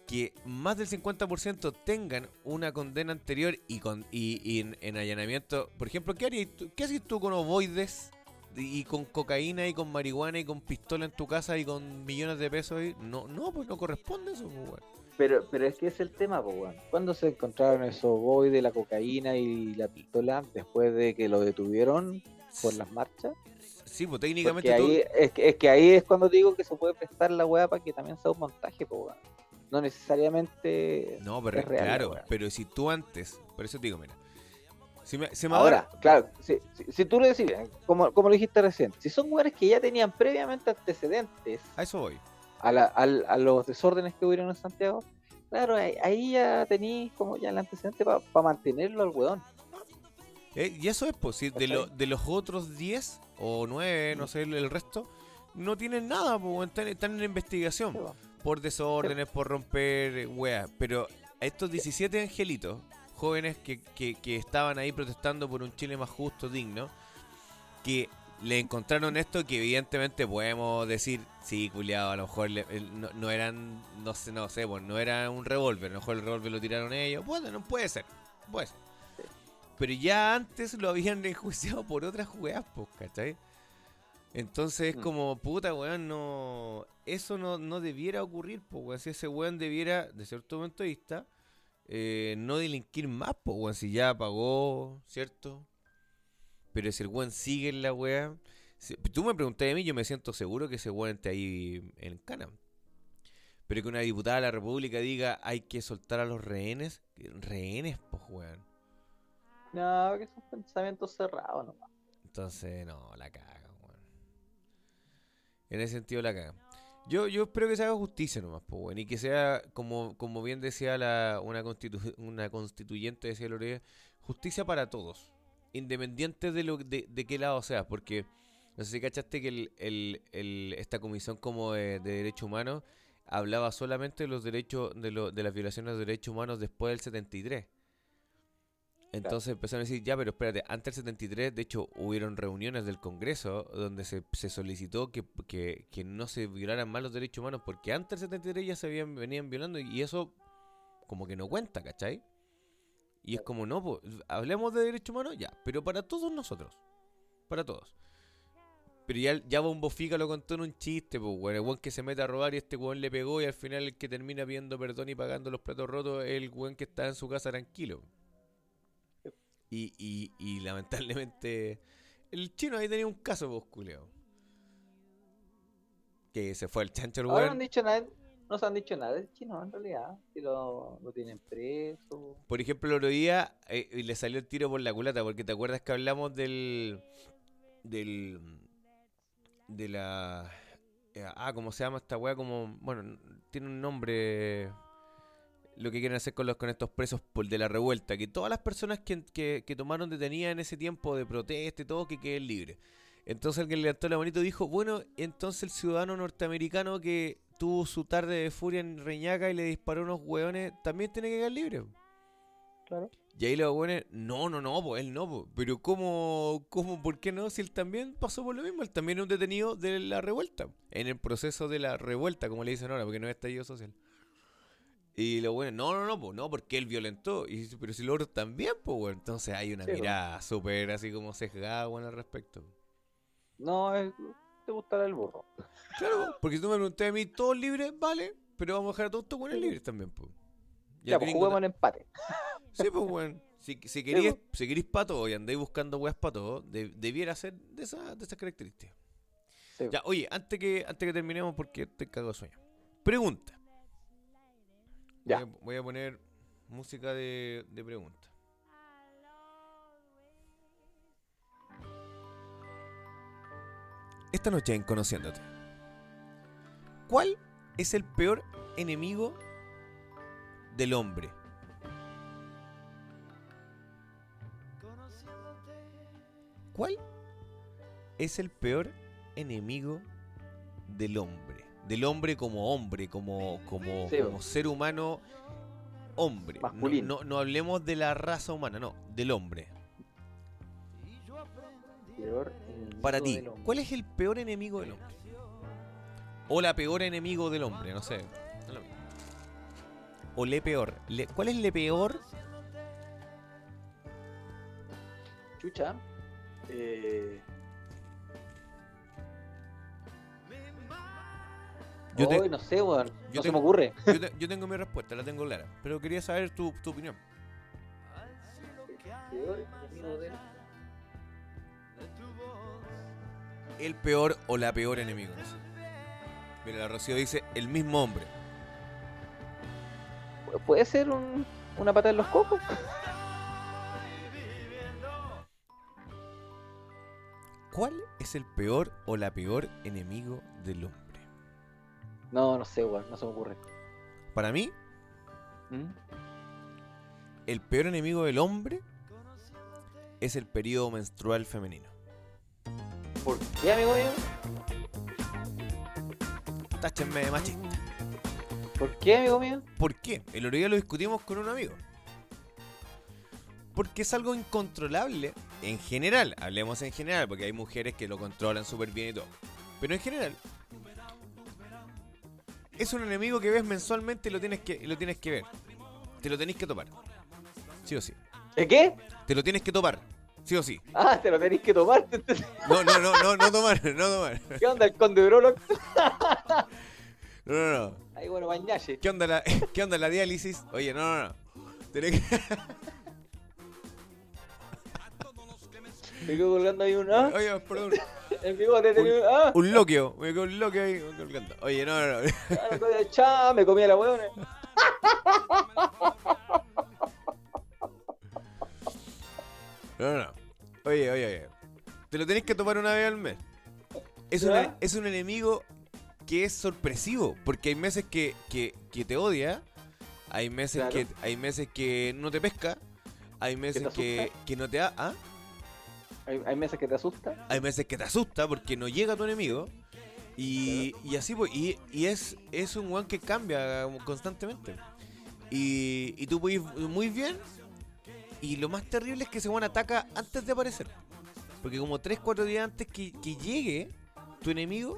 que más del 50% tengan una condena anterior y con y, en, en allanamiento. Por ejemplo, ¿qué, harías tú- ¿qué haces tú con ovoides y con cocaína y con marihuana y con pistola en tu casa y con millones de pesos ahí? No, no, pues no corresponde eso, pues. Pero, pero es que es el tema, pues, weón. ¿Cuándo se encontraron esos boys de la cocaína y la pistola después de que lo detuvieron por las marchas? Sí, pues técnicamente es, que, es que ahí es cuando digo que se puede prestar la weá para que también sea un montaje, pues. No necesariamente No, pero es real. la claro, weá. pero si tú antes, por eso te digo, mira, si me, se me Ahora, claro, si, si- si tú lo decís, como, como lo dijiste recién, si son weones que ya tenían previamente antecedentes a eso voy. A, la- al- a los desórdenes que hubieron en Santiago, claro, ahí, ahí ya tenéis como ya el antecedente para mantenerlo al weón. Eh, y eso es, pues, si de, lo- de los otros 10 o 9, no sé, el, resto, no tienen nada, pues, están, están en investigación. Por desórdenes, por romper, eh, weas. Pero a estos 17 angelitos, jóvenes que, que, que estaban ahí protestando por un Chile más justo, digno, que le encontraron esto que evidentemente podemos decir, sí, culiado, a lo mejor le- no, no eran, no sé, no sé, pues, no era un revólver, a lo mejor el revólver lo tiraron ellos, bueno, no puede ser, puede ser. Pero ya antes lo habían *laughs* enjuiciado por otras jugadas, pues, ¿cachai? Entonces es como, puta, weón, no. Eso no, no debiera ocurrir, pues, weón. Si ese weón debiera, de cierto momento de vista, eh, no delinquir más, pues, weón. Si ya pagó, ¿cierto? Pero si el weón sigue en la weá. si- tú me preguntas a mí, yo me siento seguro que ese weón está ahí en cana. Pero que una diputada de la República diga hay que soltar a los rehenes. Rehenes, pues, weón. No, que son pensamientos cerrados nomás. Entonces, no, la caga, weón. En ese sentido la caga. Yo, yo espero que se haga justicia nomás, pues, weón. Y que sea, como, como bien decía la, una, constitu- una constituyente, decía Lorea, justicia para todos. Independiente de, lo, de, de qué lado sea. Porque, no sé si cachaste que el, el- el- esta comisión como de, de derechos humanos hablaba solamente de los derechos, de, lo- de las violaciones de derechos humanos después del 73. Entonces empezaron a decir, ya, pero espérate, antes del 73, de hecho, hubieron reuniones del Congreso donde se, se solicitó que, que, que no se violaran más los derechos humanos, porque antes del 73 ya se habían, venían violando y eso como que no cuenta, ¿cachai? Y es como, no, pues, hablemos de derechos humanos, ya, pero para todos nosotros, para todos. Pero ya, ya Bombo Fica lo contó en un chiste, pues, weón. El weón que se mete a robar y este weón le pegó y al final el que termina pidiendo perdón y pagando los platos rotos es el weón que está en su casa tranquilo. Y, y, y lamentablemente el chino ahí tenía un caso, pues, culiao. Que se fue el chancho el Ahora no weón. han dicho nada, no se han dicho nada del chino en realidad. Si lo, lo tienen preso. Por ejemplo, el otro día eh, le salió el tiro por la culata, porque te acuerdas que hablamos del. del. de la. eh, ah, ¿cómo se llama esta weá? Como. Bueno, tiene un nombre. Lo que quieren hacer con, los, con estos presos por de la revuelta. Que todas las personas que, que, que tomaron detenida en ese tiempo de protesta y todo, que queden libres. Entonces alguien levantó la manito dijo, bueno, entonces el ciudadano norteamericano que tuvo su tarde de furia en Reñaca y le disparó unos hueones, también tiene que quedar libre. Claro. Y ahí los hueones, no, no, no, pues él no, po. pero ¿cómo, cómo, por qué no? Si él también pasó por lo mismo, él también es un detenido de la revuelta, en el proceso de la revuelta, como le dicen ahora, porque no es estallido social. Y los buenos, no, no, no, pues no, porque él violentó. Y pero si los otros también, pues bueno. Entonces hay una Sí, po. mirada súper así como sesgada, bueno, al respecto. No, es, te gustará el burro. Claro, porque si tú me preguntas a mí, todos libres, vale, pero vamos a dejar a todos estos buenos libres también, pues. Ya, pues juguemos en empate. Sí, pues, weón. Si, si queréis si queréis para todo y andáis buscando weas para todo, de- debiera ser de, esa, de esas características. Ya, oye, antes que, antes que terminemos, porque estoy cagado de sueño. Pregunta. Ya. Voy, a, voy a poner música de, de pregunta. Esta noche en Conociéndote. ¿Cuál es el peor enemigo del hombre? ¿Cuál es el peor enemigo del hombre? Del hombre como hombre, como, como, Sí, como ser humano hombre. No- Masculino. No, no hablemos de la raza humana, no, del hombre. Peor Para ti. ¿cuál es el peor enemigo del hombre? O la peor enemigo del hombre, no sé. no lo. O le peor. Le- ¿Cuál es le peor? Chucha. Eh... Yo te- no sé, weón. Yo no se me tengo- ocurre. *laughs* Yo, te- yo tengo mi respuesta, la tengo clara. Pero quería saber tu, tu opinión. Peor enemigo del El peor o la peor enemigo. Mira, la Rocío dice el mismo hombre. ¿Puede ser un, una pata en los cocos? ¿Cuál es el peor o la peor enemigo del hombre? No, no sé, weón. No se me ocurre. Para mí, ¿Mm? el peor enemigo del hombre es el periodo menstrual femenino. ¿Por qué, amigo mío? Táchenme de machista. ¿Por qué, amigo mío? ¿Por qué? El otro día lo discutimos con un amigo. porque es algo incontrolable en general. Hablemos en general, porque hay mujeres que lo controlan súper bien y todo. Pero en general, es un enemigo que ves mensualmente y lo tienes que, lo tienes que ver. Te lo tenés que topar. Sí o sí. ¿Eh, ¿Qué? Te lo tienes que topar. Sí o sí. Ah, te lo tenéis que tomar. No, no, no, no, no tomar, no tomar. ¿Qué onda el conde Brolo? No, no, no. Ahí bueno, bañache. ¿Qué onda la, *laughs* qué onda la diálisis? Oye, no, no, no. Tenés que... Me quedo colgando ahí un. ¿ah? Oye, perdón. El bigote tenía un. ¿ah? Un loquio. Me quedó un loquio ahí colgando. Oye, no, no, no. Ah, me comía la huevona. *laughs* No, no. Oye, oye, oye. Te lo tenés que tomar una vez al mes. Es, es un enemigo que es sorpresivo. Porque hay meses que, que, que te odia. Hay meses, Claro. que, hay meses que no te pesca. Hay meses que, asusta? que no te da. ¿ah? Hay, hay meses que te asustan. Hay meses que te asusta porque no llega tu enemigo. Y, y así, pues, y, y es, es un weón que cambia constantemente. Y, y tú puedes ir muy bien. Y lo más terrible es que ese weón ataca antes de aparecer. Porque como 3-4 días antes que, que llegue tu enemigo,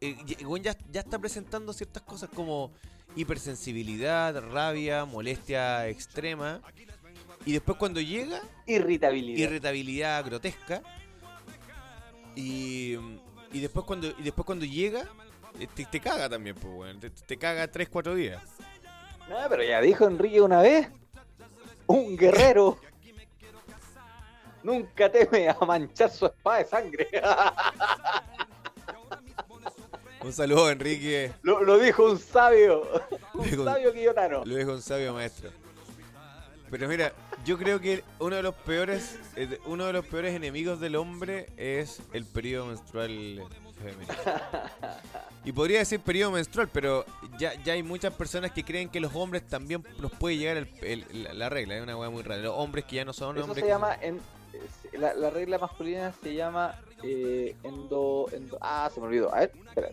eh, el weón ya, ya está presentando ciertas cosas como hipersensibilidad, rabia, molestia extrema. Y después cuando llega, Irritabilidad. irritabilidad grotesca. Y, y después cuando y después cuando llega, eh, te, te caga también, pues, weón. Te, te caga 3-4 días. No, pero ya dijo Enrique una vez. Un guerrero. Nunca teme a manchar su espada de sangre. *laughs* Un saludo, Enrique. lo, lo dijo un sabio. Un Dijo- sabio quillotano. Lo dijo un sabio maestro. Pero mira, yo creo que uno de los peores, eh, uno de los peores enemigos del hombre es el periodo menstrual femenino. Y podría decir periodo menstrual, pero ya, ya hay muchas personas que creen que los hombres también los puede llegar el- el- la, la regla, es una weá muy rara. Los hombres que ya no son Eso hombres. se llama. En, eh, la, la regla masculina se llama. eh, endo, endo- Ah, se me olvidó. A ver, espera.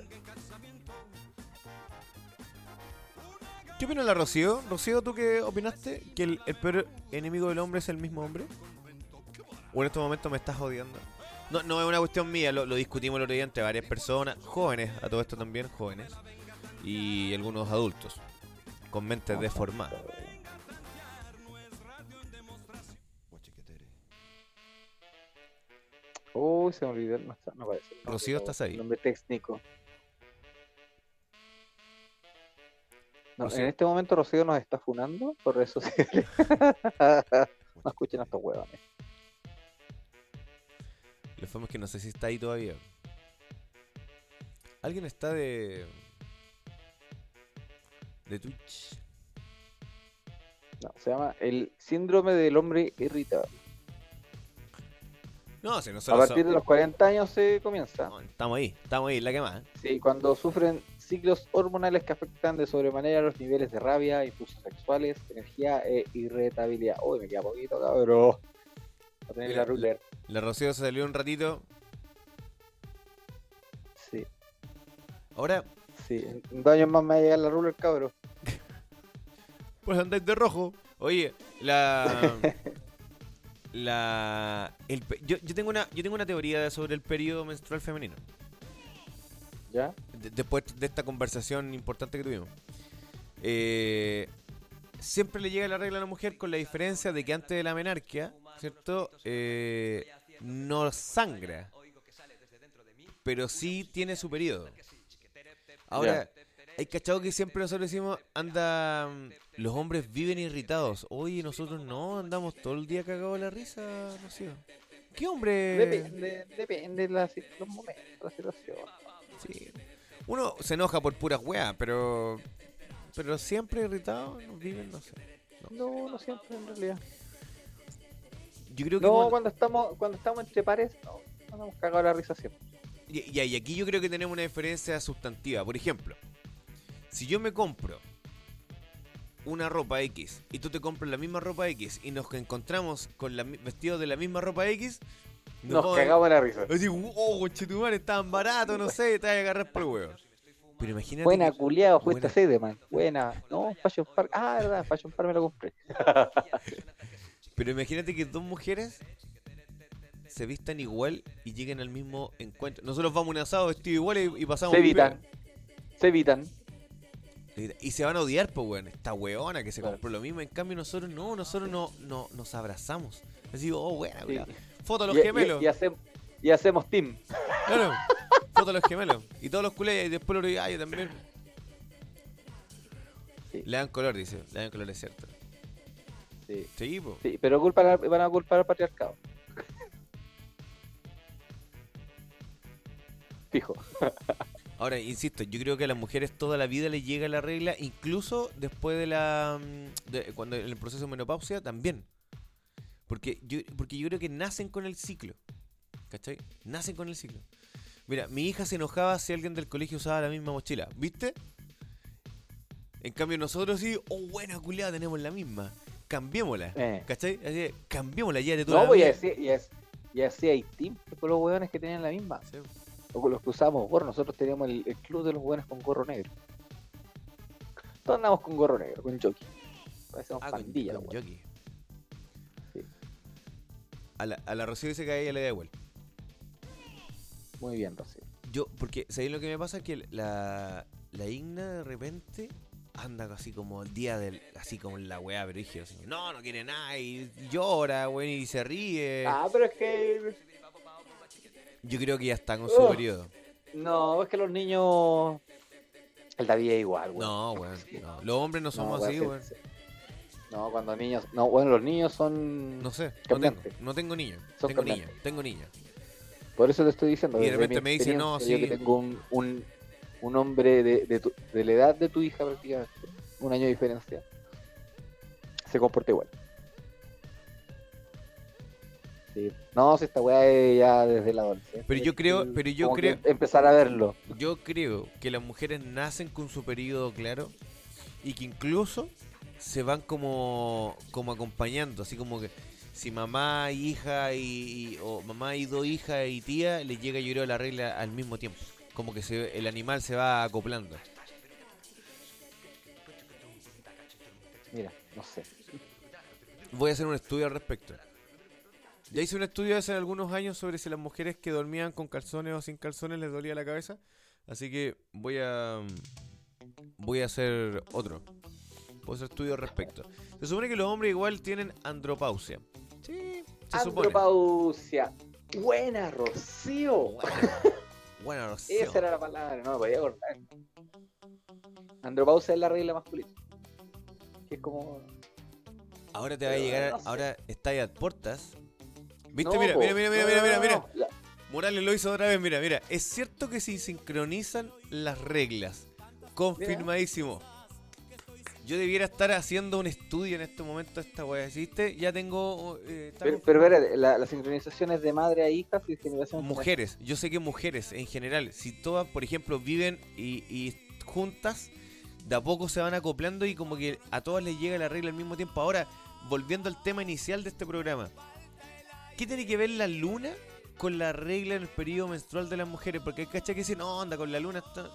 ¿Qué opina la Rocío? Rocío, ¿tú qué opinaste? ¿Que el, el peor enemigo del hombre es el mismo hombre? ¿O en este momento me estás odiando? No, no es una cuestión mía, lo, lo discutimos el otro día entre varias personas, jóvenes, a todo esto también, jóvenes, y algunos adultos, con mentes deformadas. Uy, se me olvidó. No, está, no el nombre, Rocío, ¿estás ahí? el Nombre técnico. No, Rocío. en este momento Rocío nos está funando por redes sociales. *laughs* no escuchen a estos huevones. Le fue que no sé si está ahí todavía. ¿Alguien está de. de Twitch? No, se llama el síndrome del hombre irritable. No, si A nosotros partir de los 40 años se comienza. Estamos ahí, estamos ahí, la que más. Sí, cuando sufren ciclos hormonales que afectan de sobremanera los niveles de rabia, impulsos sexuales, energía e irritabilidad. Uy, me queda poquito, cabrón. Va a tener Mira, la ruler. La Rocío se salió un ratito. Sí. Ahora, Sí, en dos años más me va a llegar la ruler, cabrón. *laughs* pues andáis de rojo. Oye, la. *laughs* la. El, yo, yo tengo una, yo tengo una teoría sobre el periodo menstrual femenino. ¿Ya? De- después de esta conversación importante que tuvimos. Eh, siempre le llega la regla a la mujer con la diferencia de que antes de la menarquia, ¿cierto? Eh, no sangra. Pero sí tiene su periodo. Ahora, hay cachado que siempre nosotros decimos, anda, mm, los hombres viven irritados. Oye, nosotros no, andamos todo el día cagados de la risa, Rocío. ¿Qué hombre? Depende, depende de la, los momentos, la situación. Sí. Uno se enoja por puras weas, pero. Pero siempre irritado, no viven, no sé. No, no siempre en realidad. Yo creo que. No, cuando- cuando estamos, cuando estamos entre pares, no, nos hemos cagado la risa siempre. Y, y- aquí yo creo que tenemos una diferencia sustantiva. Por ejemplo, si yo me compro una ropa X y tú te compras la misma ropa X y nos encontramos con la, vestidos de la misma ropa X, Nos cagamos la risa. Así, oh, conchetumare, estaban baratos, no sé, te vas a agarrar por el huevo. Pero imagínate. Buena, que- culiado, fuiste buena- a man. Buena. No, Fashion Park. Ah, verdad, Fashion Park me lo compré. *laughs* Pero imagínate que dos mujeres se vistan igual y lleguen al mismo encuentro. Nosotros vamos un asado vestido igual y, y pasamos. Se evitan. Se evitan. Y se van a odiar, pues, weón. Esta weona que se compró lo mismo. En cambio, nosotros no, nosotros no, no nos abrazamos. Así, oh, buena, Sí. weón. Foto a los Y- y- gemelos. Y, hacem- y hacemos team. Claro. *laughs* Foto a los gemelos. Y todos los culés. Y después lo digo, ah, yo también. Le dan color, dice. Le dan color, es cierto. Sí. Sí, pero van a culpar al patriarcado. *laughs* Fijo. *laughs* Ahora, insisto, yo creo que a las mujeres toda la vida les llega la regla, incluso después de la. mm, de- cuando en el proceso de menopausia también. Porque yo, porque yo creo que nacen con el ciclo. ¿Cachai? Nacen con el ciclo. Mira, mi hija se enojaba si alguien del colegio usaba la misma mochila. ¿Viste? En cambio, nosotros sí, oh, buena culiada, tenemos la misma. Cambiémosla. Eh. ¿Cachai? Así, cambiémosla, ya de tú No, la pues y así, y así, y así hay team con los hueones que tenían la misma. O con los que usábamos gorro. Nosotros teníamos el, el club de los hueones con gorro negro. Todos andamos con gorro negro, con jockey. Parecemos Ah, con- pandilla, con jockey. A la, a la Rocío dice que a ella le da igual. Muy bien, Rocío. Yo, porque, ¿sabéis lo que me pasa? Que la, la Igna de repente anda así como el día del. Así como la weá, pero dije, no, no quiere nada, y llora, weón, y se ríe. Ah, pero es que. Yo creo que ya está con su periodo. No, es que los niños. El David es igual, weón. No, weón. no. Los hombres no somos weón, así, sí, weón. No, cuando niños. No, bueno, los niños son. No sé, no tengo, no tengo niño. Son Tengo cambiantes. tengo niña. Por eso te estoy diciendo. Y de repente me dice, no, sí. Yo que tengo un, un, un hombre de, de, tu- de la edad de tu hija prácticamente, un año de diferencia, se comporta igual. Sí. No, si esta weá es ya desde la adolescencia. Pero yo creo, pero yo creo. Empezar a verlo. Yo creo que las mujeres nacen con su periodo claro y que incluso se van como, como acompañando, así como que si mamá, hija y, y- o mamá y dos hijas y tía les llega yo creo la regla al mismo tiempo, como que se, el animal se va acoplando. Mira, no sé. Voy a hacer un estudio al respecto. Ya hice un estudio hace algunos años sobre si las mujeres que dormían con calzones o sin calzones les dolía la cabeza. Así que voy a voy a hacer otro. Voy a hacer estudio al respecto. Se supone que los hombres igual tienen andropausia. Sí, se supone. Andropausia. Buena, Rocío. Bueno, Rocío. Esa era la palabra, no me podía acordar. Andropausia es la regla masculina. Que es como. Ahora te va a llegar, no sé. ahora está ahí a puertas. ¿Viste? No, mira, mira, mira, mira, No, mira, no, mira, no, mira. no. La- Morales lo hizo otra vez, mira, mira. Es cierto que se sincronizan las reglas. Confirmadísimo. Yo debiera estar haciendo un estudio en este momento esta weá. ¿Viste? Ya tengo. eh, Pero, pero espérate, la, la sincronización es de madre a hija y generación mujeres, yo sé que mujeres en general, si todas, por ejemplo, viven y, y juntas, de a poco se van acoplando y como que a todas les llega la regla al mismo tiempo. Ahora, volviendo al tema inicial de este programa, ¿qué tiene que ver la luna con la regla en el periodo menstrual de las mujeres? Porque hay cachas que dicen, no, anda con la luna. está-".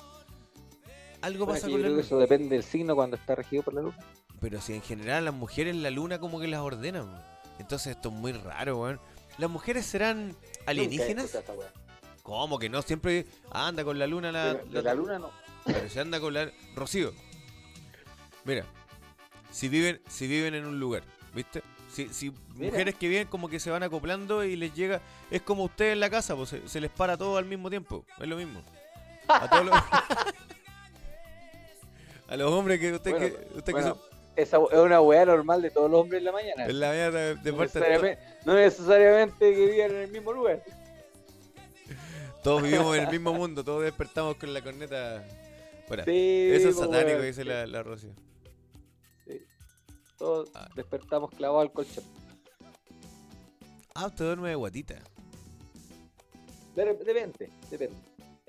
Algo Bueno, pasa con yo la creo que luna. eso depende del signo cuando está regido por la luna. Pero si en general las mujeres la luna como que las ordenan. Entonces esto es muy raro, weón. ¿Las mujeres serán alienígenas? Esta. ¿Cómo que no? Siempre anda con la luna la... De la luna no. Pero se anda con la... Rocío. Mira. Si viven, si viven en un lugar, ¿viste? Si, si mujeres que vienen como que se van acoplando y les llega... Es como ustedes en la casa, pues se, se les para todo al mismo tiempo. Es lo mismo. A todos los... *laughs* A los hombres que usted Bueno, que... Usted bueno, que son... Esa es una weá normal de todos los hombres en la mañana. En la mañana de, no, parte- necesariamente, no necesariamente que vivan en el mismo lugar. Todos *laughs* vivimos en el mismo mundo, todos despertamos con la corneta. Fuera. Sí, Eso es satánico, dice la, la Rocío. Todos despertamos clavados al colchón. Ah, usted duerme de guatita. De- Depende, depende.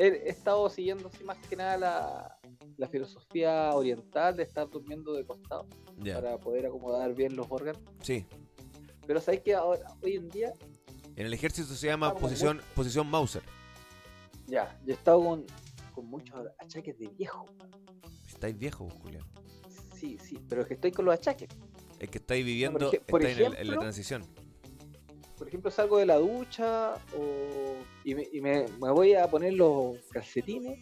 He, estado siguiendo así más que nada la, la filosofía oriental de estar durmiendo de costado para poder acomodar bien los órganos. Sí. Pero sabéis que ahora, hoy en día, En el ejército se llama posición, posición Mauser. ya, yo he estado con, con muchos achaques de viejo. Estáis viejo, Julián. Sí, sí, pero es que estoy con los achaques. Es que estáis viviendo, por estáis en, el- en la transición. Por ejemplo, salgo de la ducha o, y, me, y me- voy a poner los calcetines.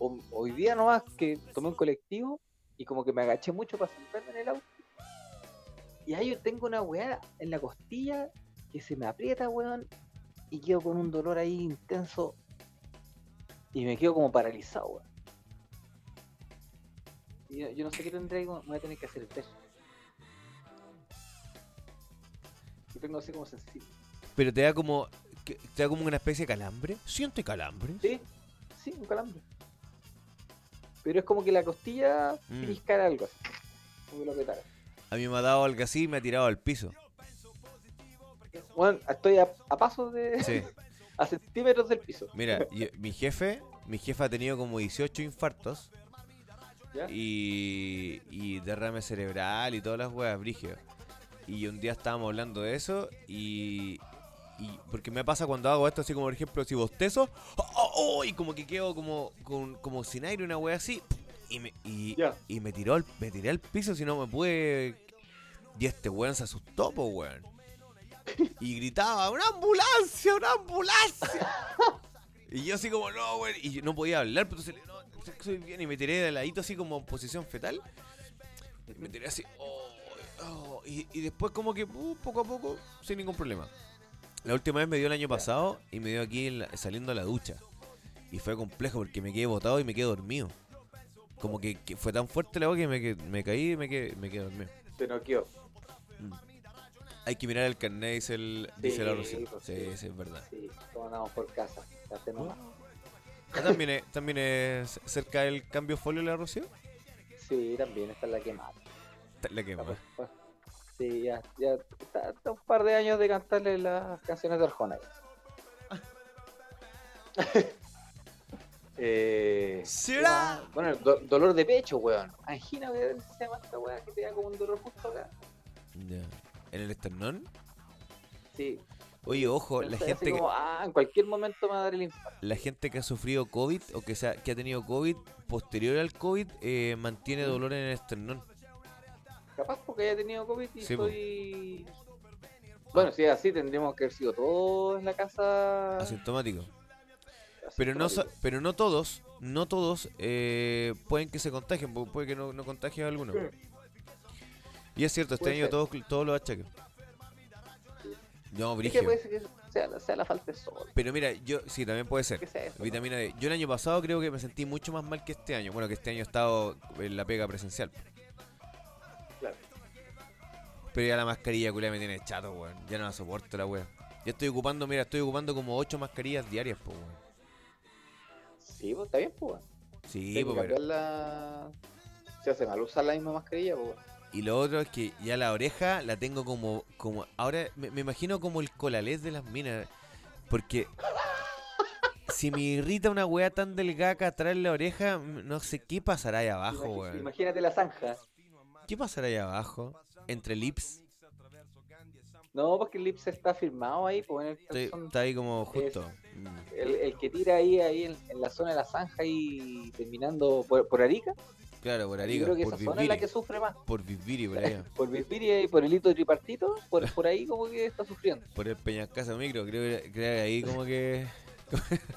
O, hoy día nomás que tomé un colectivo y como que me agaché mucho para sentarme en el auto. Y ahí yo tengo una weá en la costilla que se me aprieta, weón, y quedo con un dolor ahí intenso. Y me quedo como paralizado, weón. Yo, no sé qué tendré, me voy a tener que hacer el test. Yo tengo así como sensible. Pero te da como te da como una especie de calambre. ¿Siente calambre? Sí, sí, un calambre. Pero es como que la costilla Mm. pellizcara algo así. Como que lo apretara. A mí me ha dado algo así y me ha tirado al piso. Bueno, estoy a, a pasos de. Sí. *laughs* a centímetros del piso. Mira, *laughs* yo- mi jefe, mi jefe ha tenido como 18 infartos ¿Ya? y, y derrame cerebral y todas las weas brígidas. Y un día estábamos hablando de eso y, y porque me pasa cuando hago esto así como por ejemplo si bostezo ¡oh, oh, oh! y como que quedo como con, como sin aire una wea así y me y, y me tiró al, me tiré al piso si no me pude y este weón se asustó po weón. Y gritaba una ambulancia una ambulancia *laughs* y yo así como no weón y yo no podía hablar pero entonces no soy bien y me tiré de ladito así como en posición fetal. Y me tiré así oh, oh, y, y después como que uh, poco a poco sin ningún problema la última vez me dio el año pasado y me dio aquí la- saliendo a la ducha. Y fue complejo porque me quedé botado y me quedé dormido. Como que, que fue tan fuerte la agua que me, me caí y me quedé, me quedé dormido. Se noqueó. Hay que mirar el carnet, dice, el, dice la Rocío. Sí, sí. es verdad. Sí, como andamos por casa. te nomás. Ah, ¿También es, también es cerca del cambio folio la Rocío? Sí, también está la quemada. La que más. Sí, ya, ya está, está un par de años de cantarle las canciones de Arjona. *laughs* eh, ¿Será? Bueno, do- dolor de pecho, weón. Angina, weón, se llama esta weá que te da como un dolor justo acá. Ya. ¿En el esternón? Sí. Oye, ojo, la gente, que, ah, en cualquier momento me va a dar el infarto. la gente que ha sufrido COVID o que, se ha, que ha tenido COVID posterior al COVID eh, mantiene dolor en el esternón. Capaz porque haya tenido COVID y Sí, estoy. Bueno, si es así, tendríamos que haber sido todos en la casa. Asintomático. Pero no, pero no todos, no todos eh, pueden que se contagien, pu- puede que no, no contagien a alguno. Y es cierto, este año ser. todos, todos los achaques. No, Es que brígido. puede ser que sea, sea la falta de sol. Pero mira, yo sí, también puede ser. Vitamina D. Yo el año pasado creo que me sentí mucho más mal que este año. Bueno, que este año he estado en la pega presencial. Pero ya la mascarilla, culia, me tiene chato, weón. Ya no la soporto la weón. Ya estoy ocupando, mira, estoy ocupando como 8 mascarillas diarias, po, weón. Sí, pues está bien, pues. weón. Sí, Tengo po, que pero... Se hace mal usar la misma mascarilla, pues. weón. Y lo otro es que ya la oreja la tengo como. como ahora me, me imagino como el colalés de las minas. Porque. si me irrita una weá tan delgada acá atrás en la oreja, no sé qué pasará ahí abajo, weón. Imagínate la zanja. ¿Qué pasará ahí abajo? Entre lips. No, porque el lips está firmado ahí, pues en el Está, ahí como justo. Mm. El, el que tira ahí, ahí en, en la zona de la zanja y terminando por, por Arica. Claro, por Yo Arica. creo que por esa zona es la Viviri. que sufre más. Por Viviri, por allá. *laughs* Por Vispiria y por el hito tripartito, por, por ahí como que está sufriendo. Por el Peñascasa Micro, creo, que- creo que ahí como que. *laughs*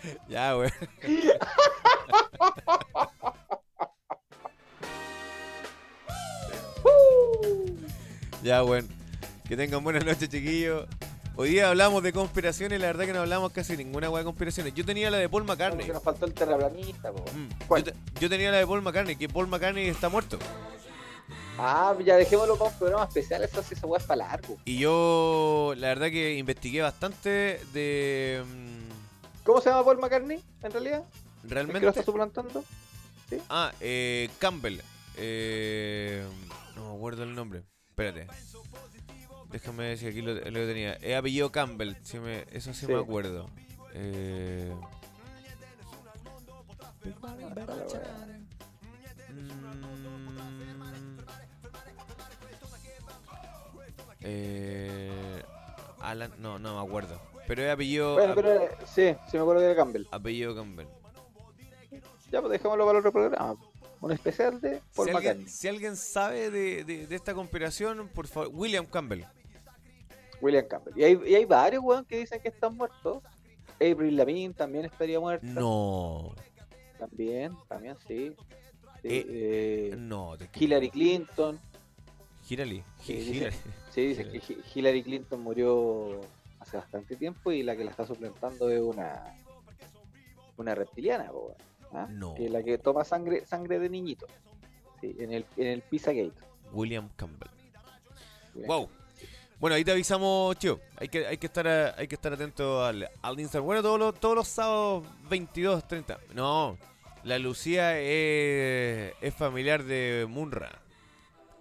*laughs* ya, weón. Ya, weón. Que tengan buenas noches, chiquillos. Hoy día hablamos de conspiraciones, la verdad que no hablamos casi ninguna weá de conspiraciones. Yo tenía la de Paul McCartney. Que nos faltó el terraplanista, po. Yo, te- yo tenía la de Paul McCartney, que Paul McCartney está muerto. Ah, ya dejémoslo para un programa especial, eso sí, weá es para largo. Y yo, la verdad que investigué bastante de... mm, ¿Cómo se llama Paul McCartney, en realidad? ¿Es que lo Realmente... está suplantando? Ah, eh, Campbell. Eh, no me acuerdo el nombre. Espérate. Déjame si aquí lo, lo tenía. Es apellido Campbell. sí me- eso sí, Sí. me acuerdo. Eh, mm, eh, Alan, no, no me acuerdo. Pero es apellido. Bueno, pero eh, sí, sí me acuerdo que era Campbell. Apellido Campbell. Ya, pues dejémoslo para el otro programa. Un especial de Paul Si alguien, si alguien sabe de, de- de esta conspiración, por favor, William Campbell. William Campbell. Y hay, y hay varios, weón, que dicen que están muertos. Avril Lavigne también estaría muerta. No. También, también, sí. Sí, Eh, eh, No, te Hillary Clinton. Hillary. Sí, Hillary. sí, dice que *laughs* Hi- Hillary Clinton murió hace bastante tiempo y la que la está suplantando es una una reptiliana, weón, ¿ah? No. Que la que toma sangre sangre de niñito. Sí, en el en el Pizzagate. William Campbell. Wow. Bueno, ahí te avisamos, tío. Hay que, hay que estar a- hay que estar atento al, al Instagram. Bueno, todos los, todos los sábados 22, 30. No, la Lucía es, es familiar de Munra.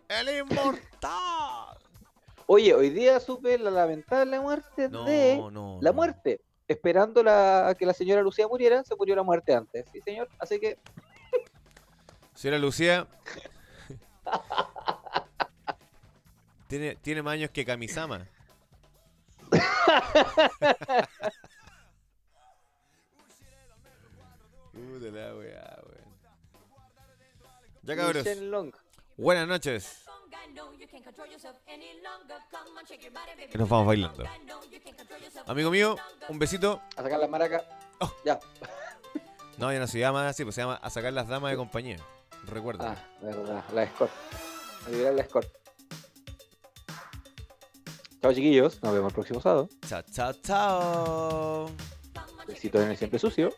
¡El inmortal! *laughs* Oye, hoy día supe la lamentable muerte No, de no, la no. muerte. Esperando la, a que la señora Lucía muriera, se murió la muerte antes. Sí, señor. Así que Señora Lucía. tiene, tiene más años que Kamisama. *laughs* Puta la weá, weón. Ya cabros. Buenas noches. Que nos vamos bailando. Amigo mío, un besito. a sacar la maraca. Ya. No, ya no se llama así, pues se llama a sacar las damas de compañía. Recuerda. Ah, verdad, la escort. A liberar la escort. Chao chiquillos, nos vemos el próximo sábado. Chao, chao, chao. Besitos en el siempre sucio.